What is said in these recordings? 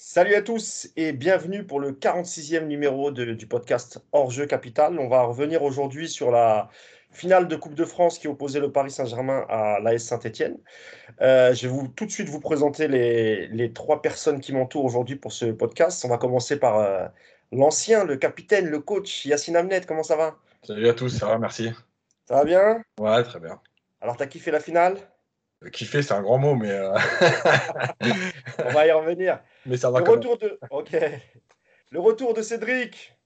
Salut à tous et bienvenue pour le 46e numéro de- du podcast Hors-jeu Capital. On va revenir aujourd'hui sur la finale de Coupe de France qui opposait le Paris Saint-Germain à l'AS Saint-Étienne. Euh, je vais vous, tout de suite vous présenter les, les trois personnes qui m'entourent aujourd'hui pour ce podcast. On va commencer par euh, l'ancien, le capitaine, le coach Yacine Amnet. Comment ça va? Salut à tous, ça va, merci. Ça va bien? Ouais, très bien. Alors, t'as kiffé la finale? Kiffer, c'est un grand mot, mais, euh, On va y revenir. mais ça va Le même. retour de, ok. Le retour de Cédric.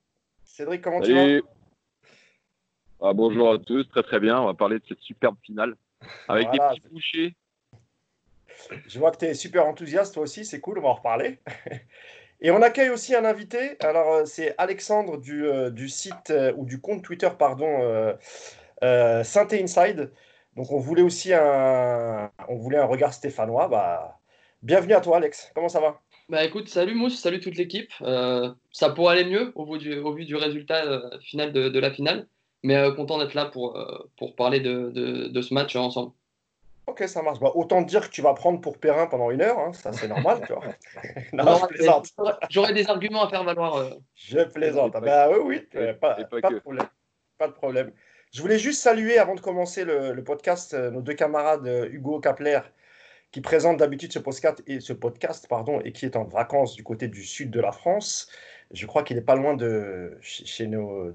Cédric, comment tu vas? Ah, bonjour à tous, très très bien. On va parler de cette superbe finale avec Voilà. des petits bouchers. Je vois que tu es super enthousiaste, toi aussi, c'est cool, on va en reparler. Et on accueille aussi un invité. Alors, euh, c'est Alexandre du, euh, du site euh, ou du compte Twitter, pardon, euh, euh, Synthé Inside. Donc, on voulait aussi un, on voulait un regard stéphanois. Bah, bienvenue à toi, Alex. Comment ça va? Bah écoute, salut Mousse, salut toute l'équipe. Euh, ça pourrait aller mieux au vu du, au vu du résultat euh, final de, de la finale, mais euh, content d'être là pour, euh, pour parler de, de, de ce match ensemble. Ok, ça marche. Bah, autant te dire que tu vas prendre pour Perrin pendant une heure. hein. Ça, c'est normal, tu vois. Non, On je aura- plaisante. J'aurais des arguments à faire valoir. euh. Je plaisante. Ah bah oui, oui, pas, pas pas que. de problème. Pas de problème. Je voulais juste saluer, avant de commencer le, podcast, euh, nos deux camarades euh, Hugo Kapler, qui présentent d'habitude ce podcast, et, qui est en vacances du côté du sud de la France. Je crois qu'il n'est pas loin de chez, nos,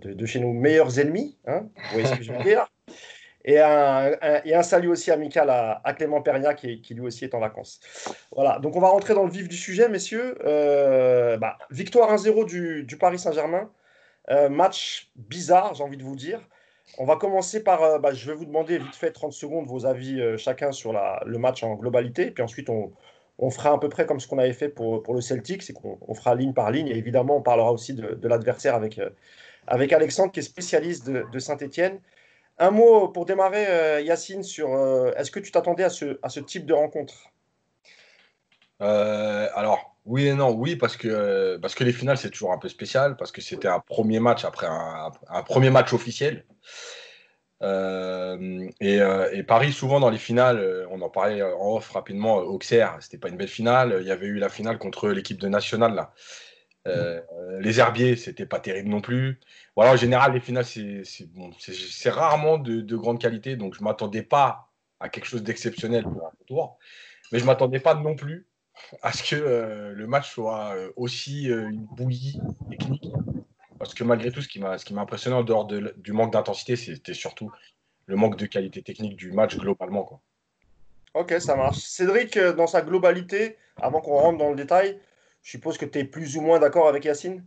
meilleurs ennemis. hein. vous voyez ce que je veux dire et un, salut aussi amical à, Clément Pernia qui, lui aussi est en vacances. Voilà, donc on va rentrer dans le vif du sujet, messieurs. Euh, bah, victoire 1-0 du, Paris Saint-Germain. Match bizarre, j'ai envie de vous dire. On va commencer par, euh, bah, je vais vous demander vite fait 30 secondes vos avis euh, chacun sur le match en globalité. Puis ensuite, on, fera à peu près comme ce qu'on avait fait pour, le Celtic, c'est qu'on on fera ligne par ligne. Et évidemment, on parlera aussi de, l'adversaire avec, euh, avec Alexandre, qui est spécialiste de, Saint-Etienne. Un mot pour démarrer, euh, Yacine, sur est-ce que tu t'attendais à ce, à ce type de rencontre? Alors, oui et non, oui, parce que, parce que les finales, c'est toujours un peu spécial, parce que c'était un premier match après un, un premier match officiel. Euh, et, euh, et Paris, souvent dans les finales, euh, on en parlait en off rapidement, euh, Auxerre, c'était pas une belle finale. Il y avait eu la finale contre l'équipe de National, là. Euh, les Herbiers, c'était pas terrible non plus. Voilà, en général, les finales, c'est bon, rarement de, de grande qualité, donc je m'attendais pas à quelque chose d'exceptionnel pour un tour, mais je m'attendais pas non plus à ce que euh, le match soit euh, aussi euh, une bouillie technique. Parce que malgré tout, ce qui m'a ce qui m'a impressionné en dehors de du manque d'intensité, c'était surtout le manque de qualité technique du match globalement. Quoi. Ok, ça marche. Cédric, dans sa globalité, avant qu'on rentre dans le détail, je suppose que tu es plus ou moins d'accord avec Yacine?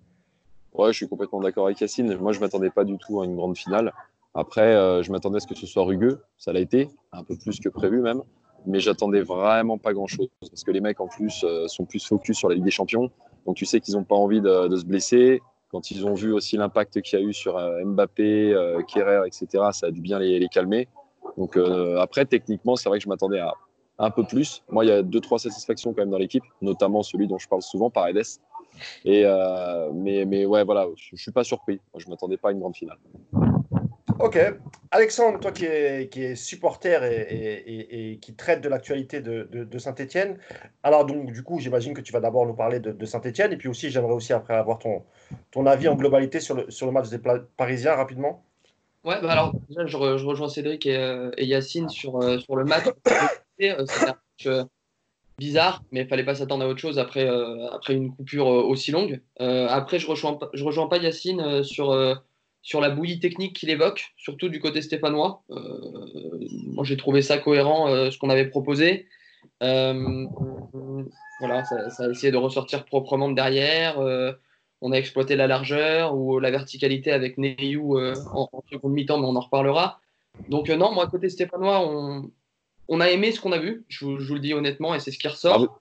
Ouais, je suis complètement d'accord avec Yacine. Moi, je m'attendais pas du tout à une grande finale. Après, euh, je m'attendais à ce que ce soit rugueux. Ça l'a été, un peu plus que prévu même. Mais j'attendais vraiment pas grand-chose. Parce que les mecs, en plus, euh, sont plus focus sur la Ligue des Champions. Donc, tu sais qu'ils n'ont pas envie de, se blesser. Quand ils ont vu aussi l'impact qu'il y a eu sur euh, Mbappé, euh, Kerrer, etc., ça a dû bien les, calmer. Donc, euh, après, techniquement, c'est vrai que je m'attendais à un peu plus. Moi, il y a deux, trois satisfactions quand même dans l'équipe, notamment celui dont je parle souvent, Paredes. Et mais, mais ouais, voilà, je, je suis pas surpris. Moi, je m'attendais pas à une grande finale. Ok. Alexandre, toi qui es, qui es supporter et, et- qui traite de l'actualité de, de, Saint-Etienne, alors donc du coup, j'imagine que tu vas d'abord nous parler de, Saint-Etienne et puis aussi, j'aimerais aussi après avoir ton, ton avis en globalité sur le, sur le match des Parisiens rapidement. Ouais, bah alors déjà, je, re- je rejoins Cédric et, euh, et Yacine sur, euh, sur le match. Euh, C'était un match euh, bizarre, mais il fallait pas s'attendre à autre chose après, après une coupure aussi longue. Après, je rejoins, je rejoins pas Yacine sur, sur la bouillie technique qu'il évoque, surtout du côté stéphanois. Euh, moi, j'ai trouvé ça cohérent, euh, ce qu'on avait proposé. Euh, voilà, ça, a essayé de ressortir proprement de derrière. On a exploité la largeur ou la verticalité avec Neyou en, en seconde mi-temps, mais on en reparlera. Donc, non, moi, côté stéphanois, on, a aimé ce qu'on a vu, je, vous- le dis honnêtement, et c'est ce qui ressort. Ah,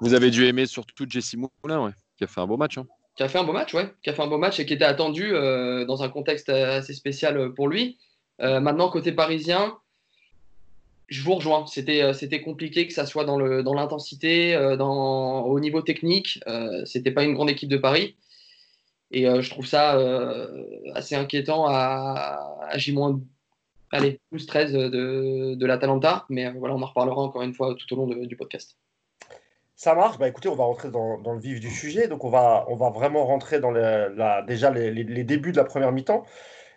vous, avez dû aimer surtout Jesse Moulin, qui a fait un beau match. hein. Qui a fait un beau match, ouais, qui beau match et qui était attendu euh, dans un contexte assez spécial pour lui. Euh, maintenant, côté parisien, je vous rejoins. C'était, euh, compliqué que ça soit dans, l'intensité, euh, au niveau technique. Euh, c'était pas une grande équipe de Paris. Et euh, je trouve ça euh, assez inquiétant à, à J- allez, plus 13 de, de l'Atalanta. Mais euh, voilà, on en reparlera encore une fois tout au long du podcast. Ça marche. Bah, écoutez, on va rentrer dans, le vif du sujet. Donc, on va, on va vraiment rentrer dans la, déjà les, débuts de la première mi-temps.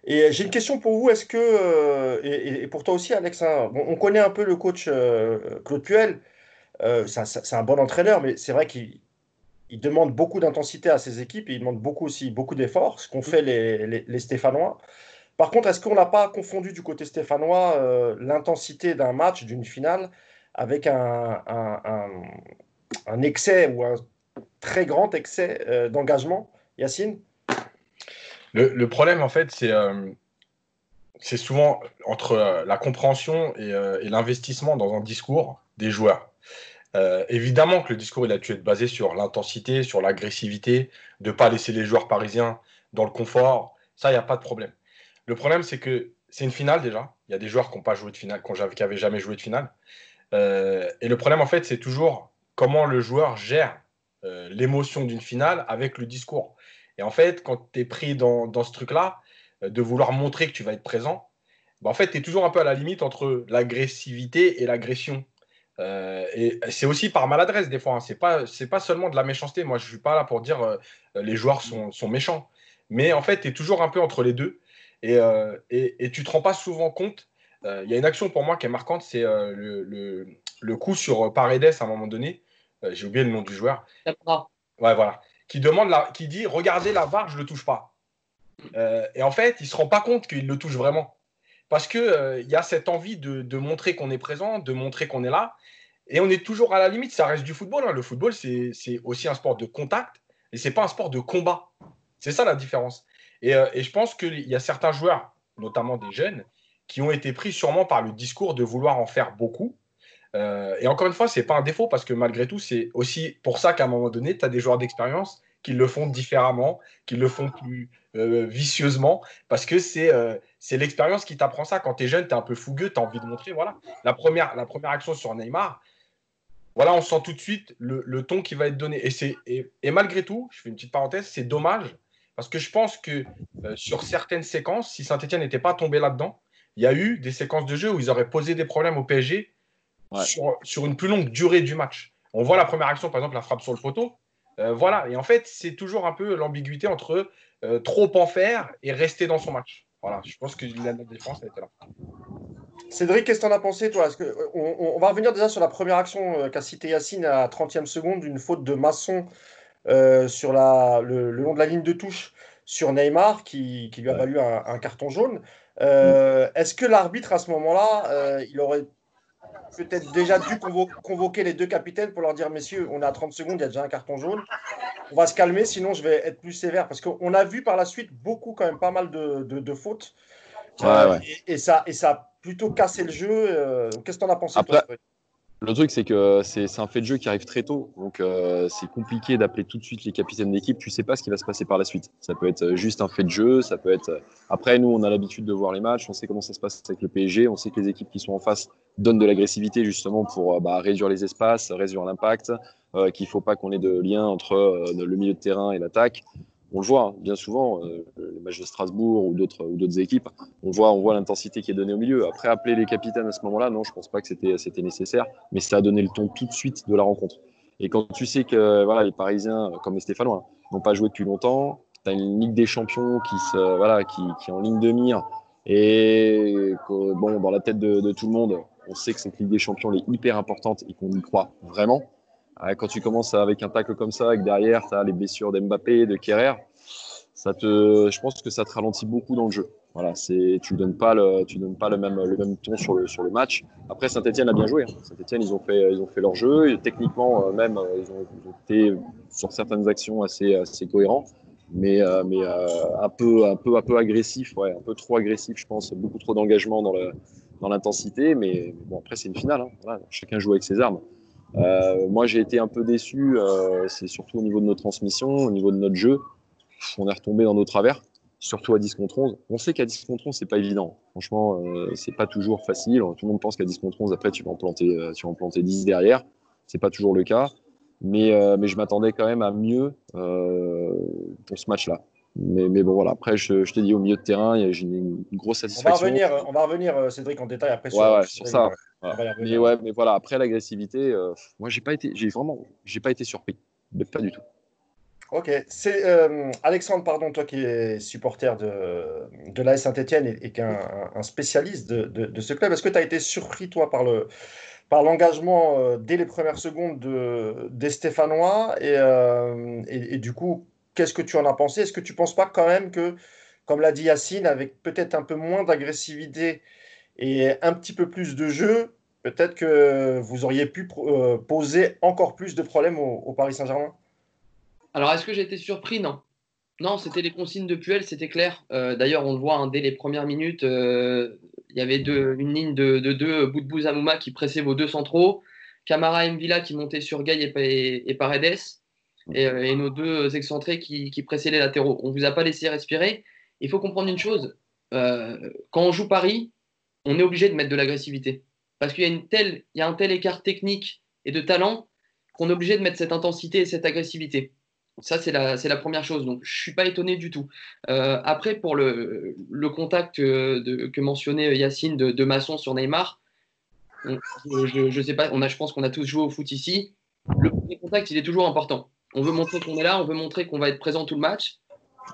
Et j'ai une question pour vous. Est-ce que, euh, et, pour toi aussi, Alex, hein, on connaît un peu le coach euh, Claude Puel. Euh, c'est un bon entraîneur, mais c'est vrai qu'il demande beaucoup d'intensité à ses équipes et il demande beaucoup aussi beaucoup d'efforts, ce qu'ont fait les, Stéphanois. Par contre, est-ce qu'on n'a pas confondu du côté stéphanois l'intensité d'un match, d'une finale, avec un, un excès ou un très grand excès euh, d'engagement, Yacine? Le, problème, en fait, c'est euh, souvent entre euh, la compréhension et, l'investissement dans un discours des joueurs. évidemment que le discours, il a dû être basé sur l'intensité, sur l'agressivité, de ne pas laisser les joueurs parisiens dans le confort. Ça, il n'y a pas de problème. Le problème, c'est que c'est une finale déjà. Il y a des joueurs qui n'ont pas joué de finale, qui n'avaient jamais joué de finale. et le problème, en fait, c'est toujours comment le joueur gère euh, l'émotion d'une finale avec le discours. Et en fait, quand tu es pris dans, ce truc-là, euh, de vouloir montrer que tu vas être présent, bah, en fait, tu es toujours un peu à la limite entre l'agressivité et l'agression. Euh, et c'est aussi par maladresse des fois. Hein. C'est pas pas seulement de la méchanceté. Moi, je suis pas là pour dire les joueurs sont, sont, méchants. Mais en fait, tu es toujours un peu entre les deux. Et, et, et tu te rends pas souvent compte. Il y a une action pour moi qui est marquante, c'est le, le, le, coup sur Paredes à un moment donné. Euh, j'ai oublié le nom du joueur. Ouais, voilà. Qui demande, la, qui dit, regardez la VAR, je le touche pas. Euh, et en fait, il se rend pas compte qu'il le touche vraiment, parce que euh, il y a cette envie de, montrer qu'on est présent, de montrer qu'on est là, et on est toujours à la limite. Ça reste du football. Hein. Le football, c'est aussi un sport de contact, et c'est pas un sport de combat. C'est ça la différence. Et, et je pense qu'il y a certains joueurs, notamment des jeunes, qui ont été pris sûrement par le discours de vouloir en faire beaucoup euh, et encore une fois, ce n'est pas un défaut parce que malgré tout, c'est aussi pour ça qu'à un moment donné, tu as des joueurs d'expérience qui le font différemment, qui le font plus euh, vicieusement, parce que c'est euh, c'est l'expérience qui t'apprend ça. Quand tu es jeune, tu es un peu fougueux, tu as envie de montrer. Voilà. La première, la première action sur Neymar, voilà, on sent tout de suite le, le ton qui va être donné. Et, et, et, malgré tout, je fais une petite parenthèse, c'est dommage, parce que je pense que sur certaines séquences, si Saint-Etienne n'était pas tombé là-dedans, il y a eu des séquences de jeu où ils auraient posé des problèmes au PSG sur, une plus longue durée du match. On voit la première action, par exemple, la frappe sur le poteau. Euh, voilà, et en fait, c'est toujours un peu l'ambiguïté entre euh, trop en faire et rester dans son match. Voilà, je pense que la défense a été là. Cédric, qu'est-ce que tu en as pensé, toi? Que, on, va revenir déjà sur la première action euh, qu'a cité Yacine à 30e seconde, une faute de Masson sur la, le, long de la ligne de touche sur Neymar qui, lui a valu un, carton jaune. Est-ce que l'arbitre, à ce moment-là, il aurait peut-être déjà dû convoquer les deux capitaines pour leur dire messieurs, on est à 30 secondes, il y a déjà un carton jaune. On va se calmer, sinon je vais être plus sévère. Parce qu'on a vu par la suite beaucoup, quand même, pas mal de, fautes. Euh, et, ça, et ça a plutôt cassé le jeu. Euh, qu'est-ce que tu en as pensé le truc, c'est que c'est un fait de jeu qui arrive très tôt. Donc, euh, c'est compliqué d'appeler tout de suite les capitaines d'équipe. Tu sais pas ce qui va se passer par la suite. Ça peut être juste un fait de jeu. Ça peut être. Après, nous, on a l'habitude de voir les matchs. On sait comment ça se passe avec le PSG. On sait que les équipes qui sont en face donnent de l'agressivité justement pour euh, bah, réduire les espaces, réduire l'impact. Euh, qu'il faut pas qu'on ait de lien entre euh, le milieu de terrain et l'attaque on le voit hein, bien souvent, euh, matchs de Strasbourg ou d'autres ou d'autres équipes, on voit, on voit l'intensité qui est donnée au milieu. Après, appeler les capitaines à ce moment-là, non, je pense pas que c'était, c'était nécessaire, mais ça a donné le ton tout de suite de la rencontre. Et quand tu sais que voilà, les Parisiens, comme les Stéphanois, n'ont pas joué depuis longtemps, tu as une Ligue des Champions qui, se, voilà, qui, est en ligne de mire, et bon, dans la tête de, tout le monde, on sait que cette Ligue des Champions est hyper importante et qu'on y croit vraiment. Quand tu commences avec un tacle comme ça, et que derrière, tu as les blessures d'Mbappé, de Kerrer, je pense que ça te ralentit beaucoup dans le jeu. Voilà, tu tu donnes pas le même, ton sur le, match. Après, Saint-Etienne a bien joué. Hein. Saint-Etienne, ils ont fait, leur jeu. Techniquement, euh, même, euh, ils ont, été sur certaines actions assez, cohérents, mais, euh, un peu, un un peu trop agressif, je pense. Beaucoup trop d'engagement dans l'intensité. Mais, après, c'est une finale. Hein. Chacun joue avec ses armes. Moi, j'ai été un peu déçu. C'est surtout au niveau de nos transmissions, au niveau de notre jeu. On est retombé dans nos travers, surtout à 10 contre 11. On sait qu'à 10 contre 11, c'est pas évident. Franchement, euh, c'est pas toujours facile. Tout le monde pense qu'à 10 contre 11, après, tu vas en planter, euh, tu vas en planter 10 derrière. C'est pas toujours le cas. Mais, mais je m'attendais quand même à mieux pour ce match-là. Mais, mais bon, voilà. Après, je, je t'ai dit, au milieu de terrain, j'ai une, une, grosse satisfaction. On va revenir, on va revenir Cédric, en détail après sur, ouais, ça. Voilà. Mais, ouais, mais voilà, après l'agressivité, euh, moi, j'ai pas été, j'ai vraiment, j'ai pas été surpris. Pas du tout. Ok, c'est euh, Alexandre, pardon, toi qui es supporter de, de l'AS Saint-Etienne et, qui est un, spécialiste de, ce club, est-ce que tu as été surpris, toi, par le, par l'engagement euh, dès les premières secondes de, des Stéphanois et, euh, et, du coup, qu'est-ce que tu en as pensé? Est-ce que tu ne penses pas quand même que, comme l'a dit Yacine, avec peut-être un peu moins d'agressivité et un petit peu plus de jeu, peut-être que vous auriez pu poser encore plus de problèmes au Paris Saint-Germain? Alors, est-ce que j'ai été surpris? Non. Non, c'était les consignes de Puel, c'était clair. Euh, D'ailleurs, on le voit hein, dès les premières minutes, euh, il y avait une ligne de, de deux Boudbouz Amouma qui pressait vos deux centraux, Camara Mvila qui montait sur Gay et, et, et Paredes, et, et, nos deux excentrés qui, pressaient les latéraux. On ne vous a pas laissé respirer. Il faut comprendre une chose, euh, quand on joue Paris, on est obligé de mettre de l'agressivité. Parce qu'il y a un tel écart technique et de talent qu'on est obligé de mettre cette intensité et cette agressivité. Ça, c'est la, première chose. Donc, je ne suis pas étonné du tout. Euh, après, pour le, contact de, que mentionnait Yacine de, Masson sur Neymar, je, sais pas, on a, je pense qu'on a tous joué au foot ici. Le premier contact, il est toujours important. On veut montrer qu'on est là, on veut montrer qu'on va être présent tout le match.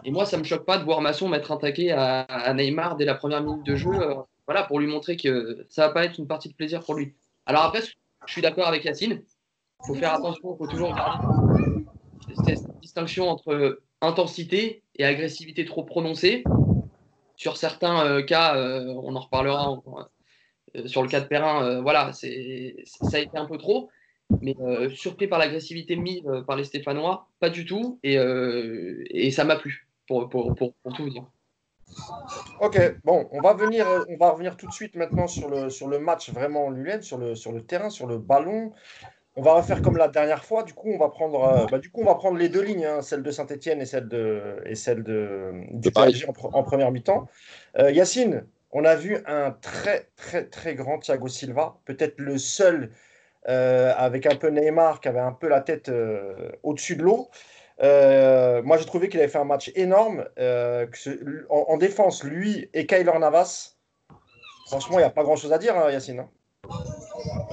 Et moi, ça ne me choque pas de voir Masson mettre un taquet à, Neymar dès la première minute de jeu. Euh, voilà, pour lui montrer que ça va pas être une partie de plaisir pour lui. Alors après, je suis d'accord avec Yacine. Il faut faire attention, il faut toujours cette distinction entre intensité et agressivité trop prononcée. Sur certains euh, cas, euh, on en reparlera euh, sur le cas de Perrin, euh, voilà, ça a été un peu trop. Mais euh, surpris par l'agressivité mise par les Stéphanois, pas du tout. Et, et ça m'a plu, pour, pour, pour, tout vous dire. Ok, bon, on va venir, on va revenir tout de suite maintenant sur le, sur le match vraiment en lui-même, sur le, sur le terrain, sur le ballon. On va refaire comme la dernière fois. Du coup, on va prendre, euh, bah, du coup, on va prendre les deux lignes, hein, celle de Saint-Etienne et celle de, et celle de, du PSG en, en, première mi-temps. Euh, Yacine, on a vu un très, très, très grand Thiago Silva, peut-être le seul euh, avec un peu Neymar qui avait un peu la tête euh, au-dessus de l'eau. Moi, j'ai trouvé qu'il avait fait un match énorme. Ce, en, en, défense, lui et Kyler Navas, franchement, il n'y a pas grand-chose à dire, hein, Yacine. Hein.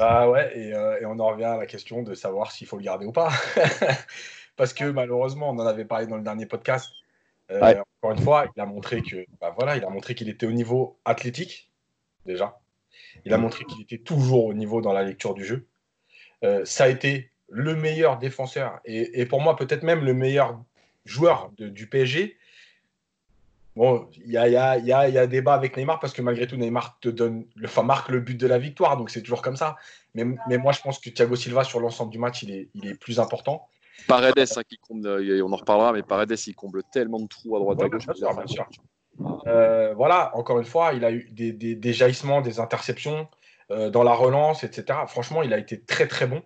Ah ouais, et, euh, et, on en revient à la question de savoir s'il faut le garder ou pas. Parce que malheureusement, on en avait parlé dans le dernier podcast. Euh, ouais. Encore une fois, il a montré que, bah voilà, il a montré qu'il était au niveau athlétique déjà. Il a montré qu'il était toujours au niveau dans la lecture du jeu. Euh, ça a été le meilleur défenseur et, et pour moi peut-être même le meilleur joueur de, du PSG. Bon, il y a, y, a, y, a, y a débat avec Neymar parce que malgré tout, Neymar te donne, le, enfin, marque le but de la victoire, donc c'est toujours comme ça. Mais, mais, moi, je pense que Thiago Silva, sur l'ensemble du match, il est, il est plus important. Paredes, hein, qui comble, on en reparlera, mais Paredes, il comble tellement de trous à droite ouais, à gauche. Bien sûr, bien sûr. Euh, voilà, encore une fois, il a eu des, des, des jaillissements, des interceptions euh, dans la relance, etc. Franchement, il a été très très bon.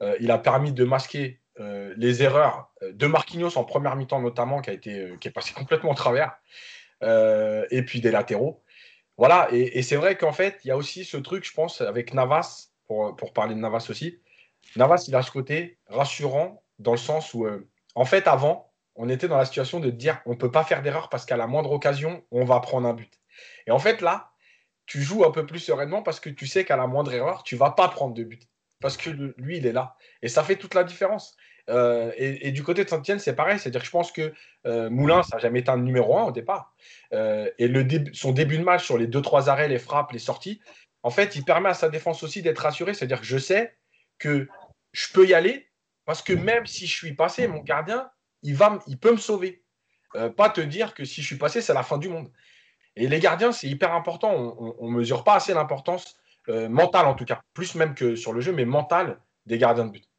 Euh, il a permis de masquer euh, les erreurs de Marquinhos en première mi-temps notamment, qui, a été, euh, qui est passé complètement au travers, euh, et puis des latéraux. Voilà, et, c'est vrai qu'en fait, il y a aussi ce truc, je pense, avec Navas, pour, pour, parler de Navas aussi. Navas, il a ce côté rassurant dans le sens où, euh, en fait, avant, on était dans la situation de dire on ne peut pas faire d'erreur parce qu'à la moindre occasion, on va prendre un but. Et en fait, là, tu joues un peu plus sereinement parce que tu sais qu'à la moindre erreur, tu vas pas prendre de but. Parce que lui, il est là. Et ça fait toute la différence. Euh, et, du côté de Saint-Etienne, c'est pareil. C'est-à-dire que je pense que euh, Moulin, ça n'a jamais été un numéro un au départ. Euh, et son début de match sur les deux, trois arrêts, les frappes, les sorties, en fait, il permet à sa défense aussi d'être rassuré. C'est-à-dire que je sais que je peux y aller parce que même si je suis passé, mon gardien, il, va, il peut me sauver. Pas te dire que si je suis passé, c'est la fin du monde. Et les gardiens, c'est hyper important. On ne mesure pas assez l'importance mentale, en tout cas, plus même que sur le jeu, mais mentale des gardiens de but.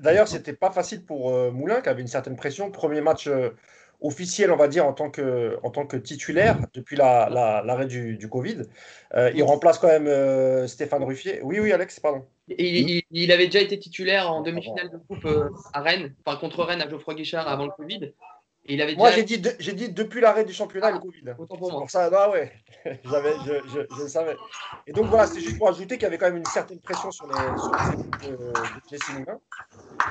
D'ailleurs, c'était pas facile pour euh, Moulin, qui avait une certaine pression. Premier match euh, officiel, on va dire, en tant que, en tant que titulaire depuis l'arrêt la, la, du, du, Covid. Euh, il remplace quand même euh, Stéphane Ruffier. Oui, oui, Alex, pardon. Il, il, il avait déjà été titulaire en demi-finale de coupe euh, à Rennes, enfin contre Rennes à Geoffroy Guichard avant le Covid. Et il avait Moi, j'ai dit, de, dit depuis l'arrêt du championnat, ah, le Covid. Autant pour moi. Pour ça, ah ouais, J'avais, je, je, je, le savais. Et donc voilà, c'est juste pour ajouter qu'il y avait quand même une certaine pression sur les, équipes de, de.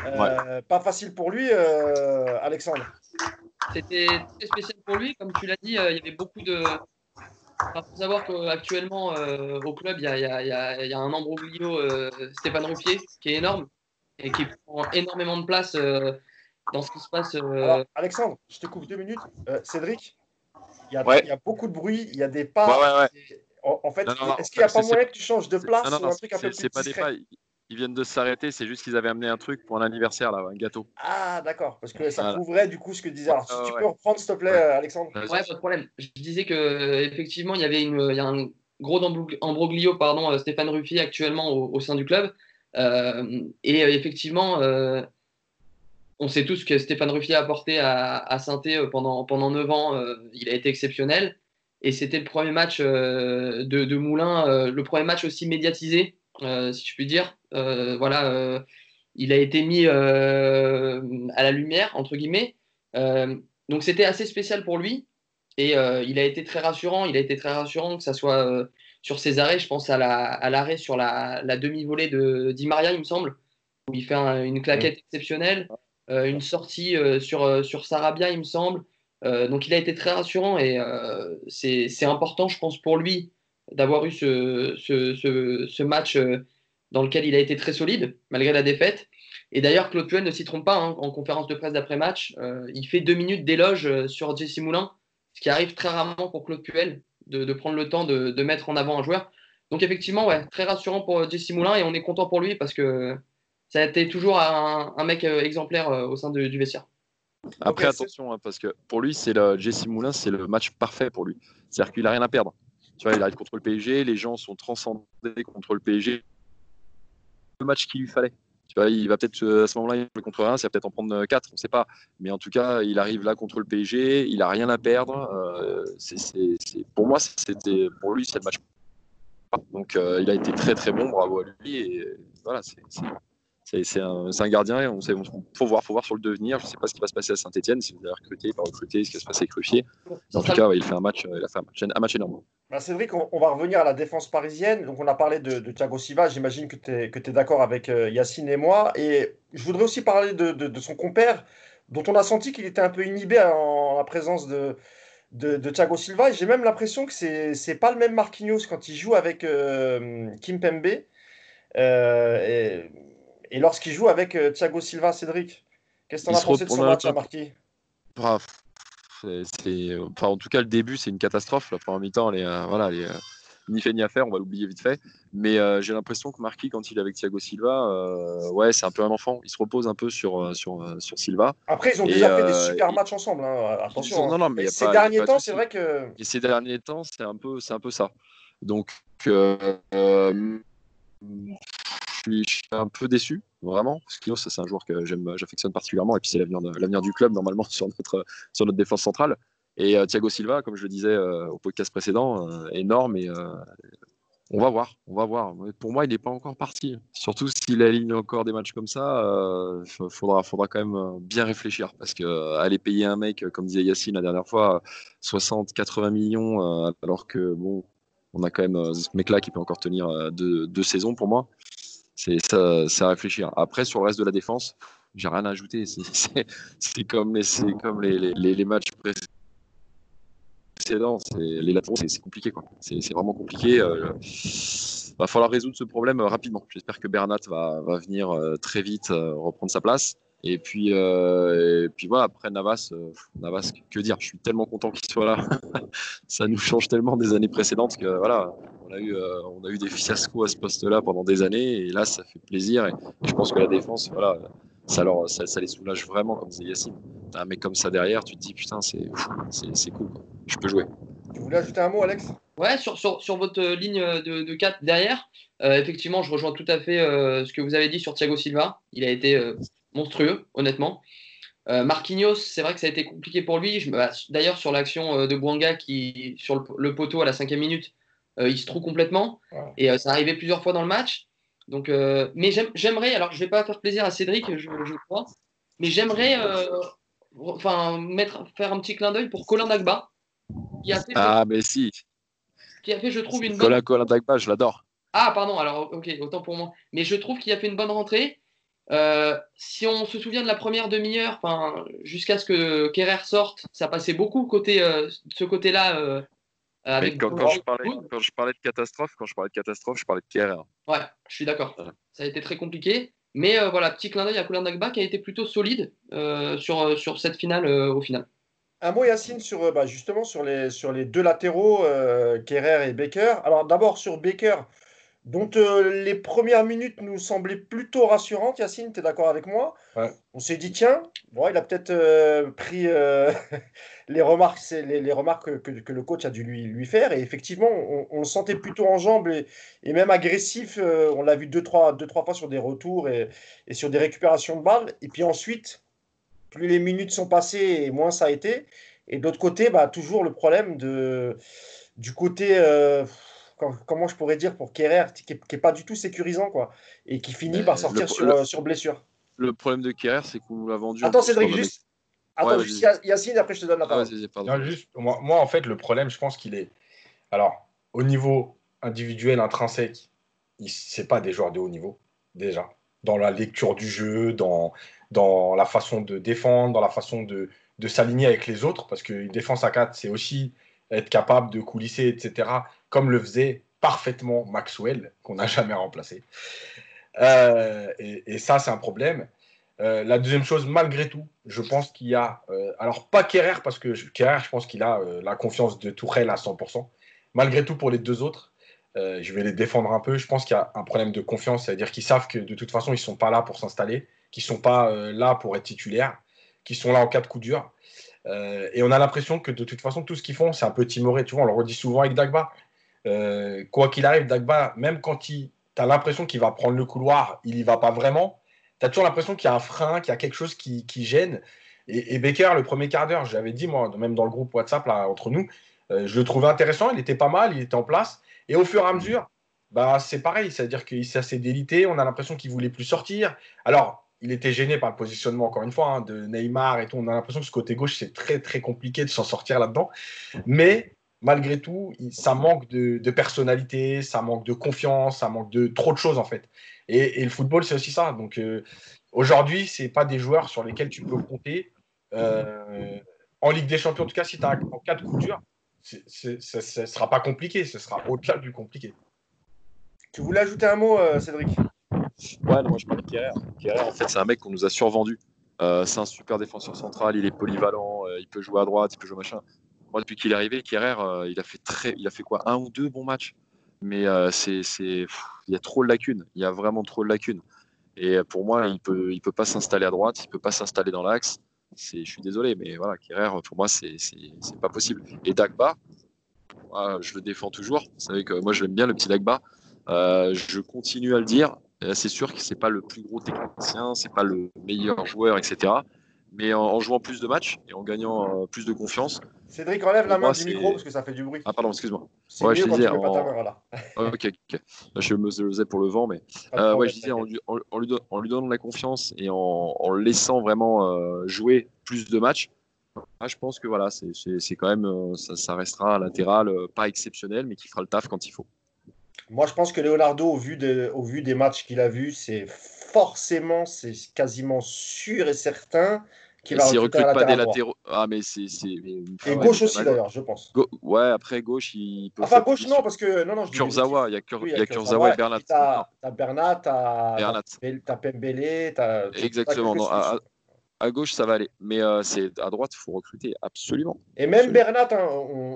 Euh, ouais. Pas facile pour lui, euh, Alexandre. c'était très spécial pour lui. Comme tu l'as dit, il y avait beaucoup de. Il faut savoir qu'actuellement, au club, il y, a, un ambroglio Stéphane Ruffier qui est énorme et qui prend énormément de place dans ce qui se passe. Alexandre, je te coupe deux minutes. Cédric, il y, a, beaucoup de bruit, il y a des pas. En, fait, est-ce qu'il n'y a pas moyen que tu changes de place non, non, ou un truc un peu plus pas des pas. Ils viennent de s'arrêter, c'est juste qu'ils avaient amené un truc pour un anniversaire, là, un gâteau. Ah, d'accord, parce que ça couvrait du coup ce que disais. Alors, si tu peux reprendre, s'il te plaît, Alexandre. Ouais, pas de problème. Je disais que effectivement, il y avait une, il y a un gros embroglio, pardon, euh, Stéphane Ruffier actuellement au, sein du club. Euh, et euh, effectivement, on sait tous que Stéphane Ruffier a apporté à, à saint pendant, pendant 9 ans. il a été exceptionnel. Et c'était le premier match de, de, Moulin, le premier match aussi médiatisé euh, si je puis dire. Euh, voilà, euh, il a été mis à la lumière, entre guillemets. donc c'était assez spécial pour lui. Et il a été très rassurant. Il a été très rassurant que ça soit sur ses arrêts. Je pense à l'arrêt la, sur la, demi-volée de Di Maria, il me semble, où il fait une claquette exceptionnelle. Une sortie sur, sur Sarabia, il me semble. donc il a été très rassurant et c'est important, je pense, pour lui d'avoir eu ce, ce, match euh, dans lequel il a été très solide, malgré la défaite. Et d'ailleurs, Claude Puel ne s'y trompe pas, hein, en conférence de presse d'après-match, euh, il fait deux minutes d'éloge euh, sur Jesse Moulin, ce qui arrive très rarement pour Claude Puel, de, prendre le temps de, mettre en avant un joueur. Donc effectivement, ouais, très rassurant pour Jesse Moulin, et on est content pour lui, parce que ça a été toujours un, mec exemplaire au sein du vestiaire. Après, attention, hein, parce que pour lui, c'est le Jesse Moulin, c'est le match parfait pour lui. C'est-à-dire qu'il n'a rien à perdre. Tu vois, il arrive contre le PSG, les gens sont transcendés contre le PSG. Le match qu'il lui fallait. Tu vois, il va peut-être euh, à ce moment-là, il va contre un, c'est peut-être en prendre 4, on ne sait pas. Mais en tout cas, il arrive là contre le PSG, il n'a rien à perdre. Euh, pour moi, c'était pour lui, c'est le match. Donc, euh, il a été très très bon, bravo à lui. Et voilà, c'est c'est un, gardien et on sait, faut voir, sur le devenir. Je ne sais pas ce qui va se passer à Saint-Etienne, si vous avez recruté, pas recruté, ce qui va se passer avec Ruffier. En tout cas, il fait un match, match, énorme. Bah, Cédric, on, va revenir à la défense parisienne. Donc, on a parlé de, Thiago Silva. J'imagine que tu es, d'accord avec euh, Yacine et moi. Et je voudrais aussi parler de, son compère, dont on a senti qu'il était un peu inhibé en la présence de, Thiago Silva. J'ai même l'impression que c'est n'est pas le même Marquinhos quand il joue avec euh, Kim Pembe. Euh, et lorsqu'il joue avec euh, Thiago Silva, Cédric, qu'est-ce que tu en as pensé de son match à marquer En tout cas, le début, c'est une catastrophe. La première mi-temps, elle est, euh, voilà, elle est, euh, ni fait ni à faire, on va l'oublier vite fait. Mais j'ai l'impression que Marquis, quand il est avec Thiago Silva, ouais, c'est un peu un enfant. Il se repose un peu sur, sur, sur Silva. Après, ils ont déjà fait des super matchs ensemble. Hein. Attention. Non, non, mais ces derniers temps, c'est vrai que. Et ces derniers temps, c'est un peu, c'est un peu ça. Donc, je suis un peu déçu, vraiment. Parce que c'est un joueur que j'aime, j'affectionne particulièrement. Et puis, c'est l'avenir, du club, normalement, sur notre, sur notre défense centrale. Et euh, Thiago Silva, comme je le disais euh, au podcast précédent, euh, énorme. Et on va voir, on va voir. pour moi, il n'est pas encore parti. Surtout s'il aligne encore des matchs comme ça, il faudra, faudra quand même bien réfléchir. Parce que aller payer un mec, comme disait Yacine la dernière fois, 60, 80 millions, alors que bon, on a quand même ce mec-là qui peut encore tenir deux saisons pour moi c'est ça, à réfléchir. Après, sur le reste de la défense, j'ai rien à ajouter. C'est comme, les, comme les, les, les, matchs précédents. Les latéraux, c'est compliqué. C'est vraiment compliqué. Euh, va falloir résoudre ce problème euh, rapidement. J'espère que Bernat va, va venir euh, très vite reprendre sa place. Et puis, et puis voilà, après Navas, Navas, que dire? Je suis tellement content qu'il soit là. ça nous change tellement des années précédentes que voilà, on a eu, euh, on a eu des fiascos à ce poste-là pendant des années, et là, ça fait plaisir. Et, je pense que la défense, voilà, ça, leur, ça, les soulage vraiment, comme disait Yacine. T'as un mec comme ça derrière, tu te dis, putain, c'est, c'est, cool, je peux jouer. Tu voulais ajouter un mot, Alex? Ouais, sur, sur, sur, votre ligne de, de 4 derrière, euh, effectivement, je rejoins tout à fait euh, ce que vous avez dit sur Thiago Silva. Il a été monstrueux, honnêtement. Marquinhos, c'est vrai que ça a été compliqué pour lui. Bah, d'ailleurs, sur l'action de Bouanga qui, sur le, le, poteau à la cinquième minute, euh, il se trouve complètement. Et euh, ça arrivait plusieurs fois dans le match. Donc, euh, mais j'aimerais, alors je ne vais pas faire plaisir à Cédric, je, crois, mais j'aimerais enfin, mettre, faire un petit clin d'œil pour Colin Dagba. Qui a fait, ah, mais si. Qui a fait, je trouve, une bonne. Colin, Colin Dagba, je l'adore. Ah, pardon, alors, ok, autant pour moi. Mais je trouve qu'il a fait une bonne rentrée. Euh, si on se souvient de la première demi-heure, jusqu'à ce que Kerrer sorte, ça passait beaucoup côté, euh, ce côté-là. Euh, avec quand, quand, je parlais, quand, je parlais, de catastrophe, quand je parlais de catastrophe, je parlais de. Ouais, je suis d'accord. Ça a été très compliqué. Mais voilà, petit clin d'œil à Koulan Dagba qui a été plutôt solide sur, sur cette finale au final. Un mot, Yacine, sur, bah, justement sur les, sur les deux latéraux, Kerrer et Baker. Alors d'abord sur Baker, dont euh, les premières minutes nous semblaient plutôt rassurantes. Yacine, tu es d'accord avec moi? On s'est dit, tiens, bon, il a peut-être euh, pris euh, les remarques, les, les remarques que, le coach a dû lui, lui faire. Et effectivement, on, le sentait plutôt en jambes et, même agressif. on l'a vu deux trois, deux, trois fois sur des retours et, et, sur des récupérations de balles. Et puis ensuite, plus les minutes sont passées et moins ça a été. Et d'autre côté, bah, toujours le problème de, du côté comment je pourrais dire pour Kerrer, qui n'est pas du tout sécurisant, quoi, et qui finit par sortir sur, euh, sur, blessure. Le problème de Kerrer, c'est qu'on l'a vendu. Attends, Cédric, juste. Attends, juste Yacine, après je te donne la ah, parole. juste, moi, moi, en fait, le problème, je pense qu'il est. Alors, au niveau individuel, intrinsèque, c'est pas des joueurs de haut niveau, déjà. Dans la lecture du jeu, dans, dans la façon de défendre, dans la façon de, de s'aligner avec les autres, parce qu'une défense à 4, c'est aussi être capable de coulisser, etc., comme le faisait parfaitement Maxwell, qu'on n'a jamais remplacé. Euh, et, ça, c'est un problème. Euh, la deuxième chose, malgré tout, je pense qu'il y a. Euh, alors, pas Kerrer, parce que Kerrer, je pense qu'il a la confiance de Tourelle à 100%. Malgré tout, pour les deux autres, je vais les défendre un peu. Je pense qu'il y a un problème de confiance, c'est-à-dire qu'ils savent que de toute façon, ils ne sont pas là pour s'installer, qu'ils ne sont pas là pour être titulaires, qu'ils sont là en cas de coup dur. Euh, et on a l'impression que de toute façon, tout ce qu'ils font, c'est un peu timoré. Tu vois, on le redit souvent avec Dagba. Euh, quoi qu'il arrive, Dagba, même quand tu as l'impression qu'il va prendre le couloir, il n'y va pas vraiment. Tu as toujours l'impression qu'il y a un frein, qu'il y a quelque chose qui, gêne. Et, Becker, le premier quart d'heure, j'avais dit, moi, même dans le groupe WhatsApp, là, entre nous, euh, je le trouvais intéressant, il était pas mal, il était en place. Et au fur et à mesure, bah, c'est pareil, c'est-à-dire qu'il s'est assez délité, on a l'impression qu'il voulait plus sortir. Alors, il était gêné par le positionnement, encore une fois, hein, de Neymar et tout. On a l'impression que ce côté gauche, c'est très, très compliqué de s'en sortir là-dedans. Mais malgré tout, ça manque de, personnalité, ça manque de confiance, ça manque de trop de choses, en fait. Et, le football, c'est aussi ça. Donc, euh, aujourd'hui, ce pas des joueurs sur lesquels tu peux compter. Euh, en Ligue des Champions, en tout cas, si tu as en cas de coup dur, ce ne sera pas compliqué, ce sera au-delà du compliqué. Tu voulais ajouter un mot, euh, Cédric? Ouais, moi je parle de Kerrer. en fait, c'est un mec qu'on nous a survendu. Euh, c'est un super défenseur central, il est polyvalent, euh, il peut jouer à droite, il peut jouer machin. Moi, depuis qu'il est arrivé, Kerrer, euh, il a fait très, il a fait quoi, un ou deux bons matchs. Mais c'est, il y a trop de lacunes. Il y a vraiment trop de lacunes. Et pour moi, il peut, il peut pas s'installer à droite, il peut pas s'installer dans l'axe. Je suis désolé, mais voilà, Kerrer, pour moi, c'est, c'est pas possible. Et Dagba, je le défends toujours. Vous savez que moi, je l'aime bien le petit Dagba. je continue à le dire. Euh, c'est sûr que c'est pas le plus gros technicien, c'est pas le meilleur joueur, etc. Mais en, jouant plus de matchs et en gagnant euh, plus de confiance. Cédric, enlève la main du micro parce que ça fait du bruit. Ah, pardon, excuse-moi. Ouais, je disais. En... voilà. ok, ok. Je me faisais pour le vent, mais euh, ouais, je disais en lui, en, lui, donnant de la confiance et en, le laissant vraiment jouer plus de matchs. je pense que voilà, c'est quand même, ça, ça, restera un latéral pas exceptionnel, mais qui fera le taf quand il faut. Moi, je pense que Leonardo, au vu, au vu des matchs qu'il a vus, c'est forcément, c'est quasiment sûr et certain qu'il va recruter pas des latéraux. Ah, mais c'est. Et gauche aussi, d'ailleurs, je pense. Ouais, après, gauche, il peut. Enfin, gauche, non, parce que. Non, non, je Kurzawa, il y a, Kurzawa, et Bernat. T'as Bernat, t'as Pembele, t'as. Exactement. Non, à gauche, ça va aller. Mais euh, c'est à droite, il faut recruter absolument. Et même Bernat, hein,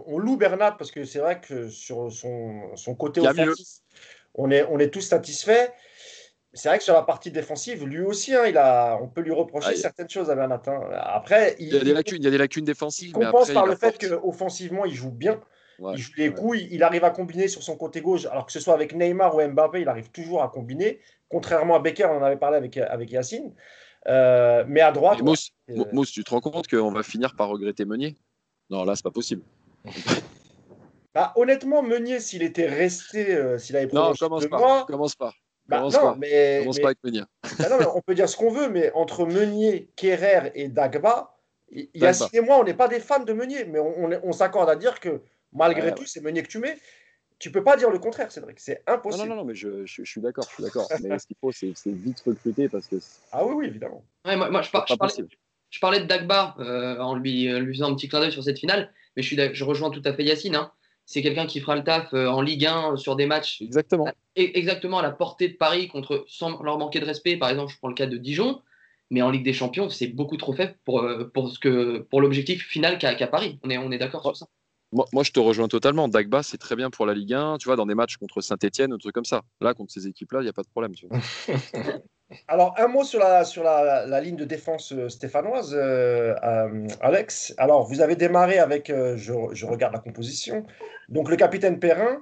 on, loue Bernat parce que c'est vrai que sur son, son côté offensif, on est, on est tous satisfaits. C'est vrai que sur la partie défensive, lui aussi, hein, il a, on peut lui reprocher ah, certaines choses à Bernat. Hein. Après, il, y a des lacunes, il y a des lacunes défensives. Il compense par le fait qu'offensivement, il joue bien. il joue les coups, il, arrive à combiner sur son côté gauche. Alors que ce soit avec Neymar ou Mbappé, il arrive toujours à combiner. Contrairement à Becker, on en avait parlé avec, avec Yacine. Euh, mais à droite. Mousse, tu te rends compte qu'on va finir par regretter Meunier? Non, là, c'est pas possible. bah, honnêtement, Meunier, s'il était resté, euh, s'il avait Non, commence pas. Commence pas. Bah, commence non, pas. Mais, commence pas avec Meunier. Bah, non, on peut dire ce qu'on veut, mais entre Meunier, Kerrer et Dagba, il y a six mois, on n'est pas des fans de Meunier, mais on, on, s'accorde à dire que malgré tout, c'est Meunier que tu mets. Tu peux pas dire le contraire, Cédric. C'est impossible. non, non, non, mais je, je- je suis d'accord, je suis d'accord. Mais ce qu'il faut, c'est c'est vite recruter parce que Ah oui, oui, évidemment. Ouais, moi, moi, je, par- pas je parlais, je parlais de Dagba euh, en lui, euh, lui faisant un petit clin d'œil sur cette finale, mais je, suis je rejoins tout à fait Yacine. hein. C'est quelqu'un qui fera le taf euh, en Ligue 1 sur des matchs Exactement. e- exactement à la portée de Paris contre, sans leur manquer de respect. Par exemple, je prends le cas de Dijon, mais en Ligue des Champions, c'est beaucoup trop faible pour, euh, pour, ce que, pour l'objectif final qu'a qu'a Paris. On est, on est d'accord sur ça. Moi, moi, je te rejoins totalement. Dagba, c'est très bien pour la Ligue 1, tu vois, dans des matchs contre Saint-Etienne ou des trucs comme ça. Là, contre ces équipes-là, il n'y a pas de problème. Tu vois. Alors, un mot sur la, sur la, ligne de défense euh, stéphanoise, euh, euh, Alex. Alors, vous avez démarré avec, je, je regarde la composition, donc le capitaine Perrin.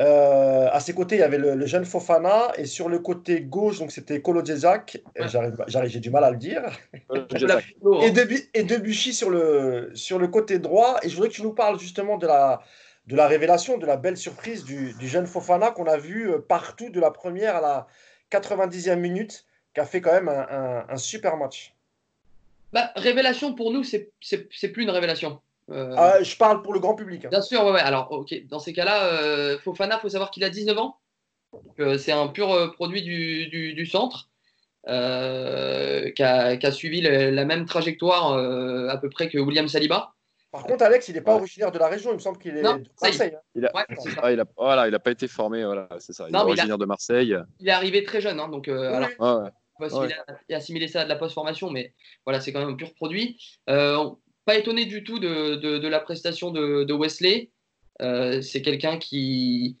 Euh, à ses côtés, il y avait le, le jeune Fofana. Et sur le côté gauche, donc c'était Kolo Djezak. Euh, j'arrive- J'ai du mal à le dire. Et, Debu- et Debuchy sur le, sur le côté droit. Et je voudrais que tu nous parles justement de la, de la révélation, de la belle surprise du, du jeune Fofana qu'on a vu euh, partout de la première à la 90e minute, qui a fait quand même un, un- un super match. Bah, révélation pour nous, c'est plus une révélation. Euh, Ah, je parle pour le grand public. hein. Bien sûr, ouais, ouais. Alors, ok, dans ces cas-là, euh, Fofana, faut savoir qu'il a 19 ans. Euh, c'est un pur euh, produit du, du- du centre euh, qui, a, a suivi le- la même trajectoire euh, à peu près que William Saliba. Par contre, Alex, il n'est pas Ouais. originaire de la région. Il me semble qu'il est Non, de. Marseille. hein. Il a, Ouais, ça. ah, il a, voilà, il a pas été formé, voilà, c'est ça. Il Non, est il a- originaire de Marseille. Il est arrivé très jeune, hein, donc euh, Oui, alors, oui. Ouais, ouais. faut assimiler, et assimiler ça à de la post-formation, mais voilà, c'est quand même un pur produit. Euh, étonné du tout de, la prestation de, Wesley. Euh, c'est quelqu'un qui,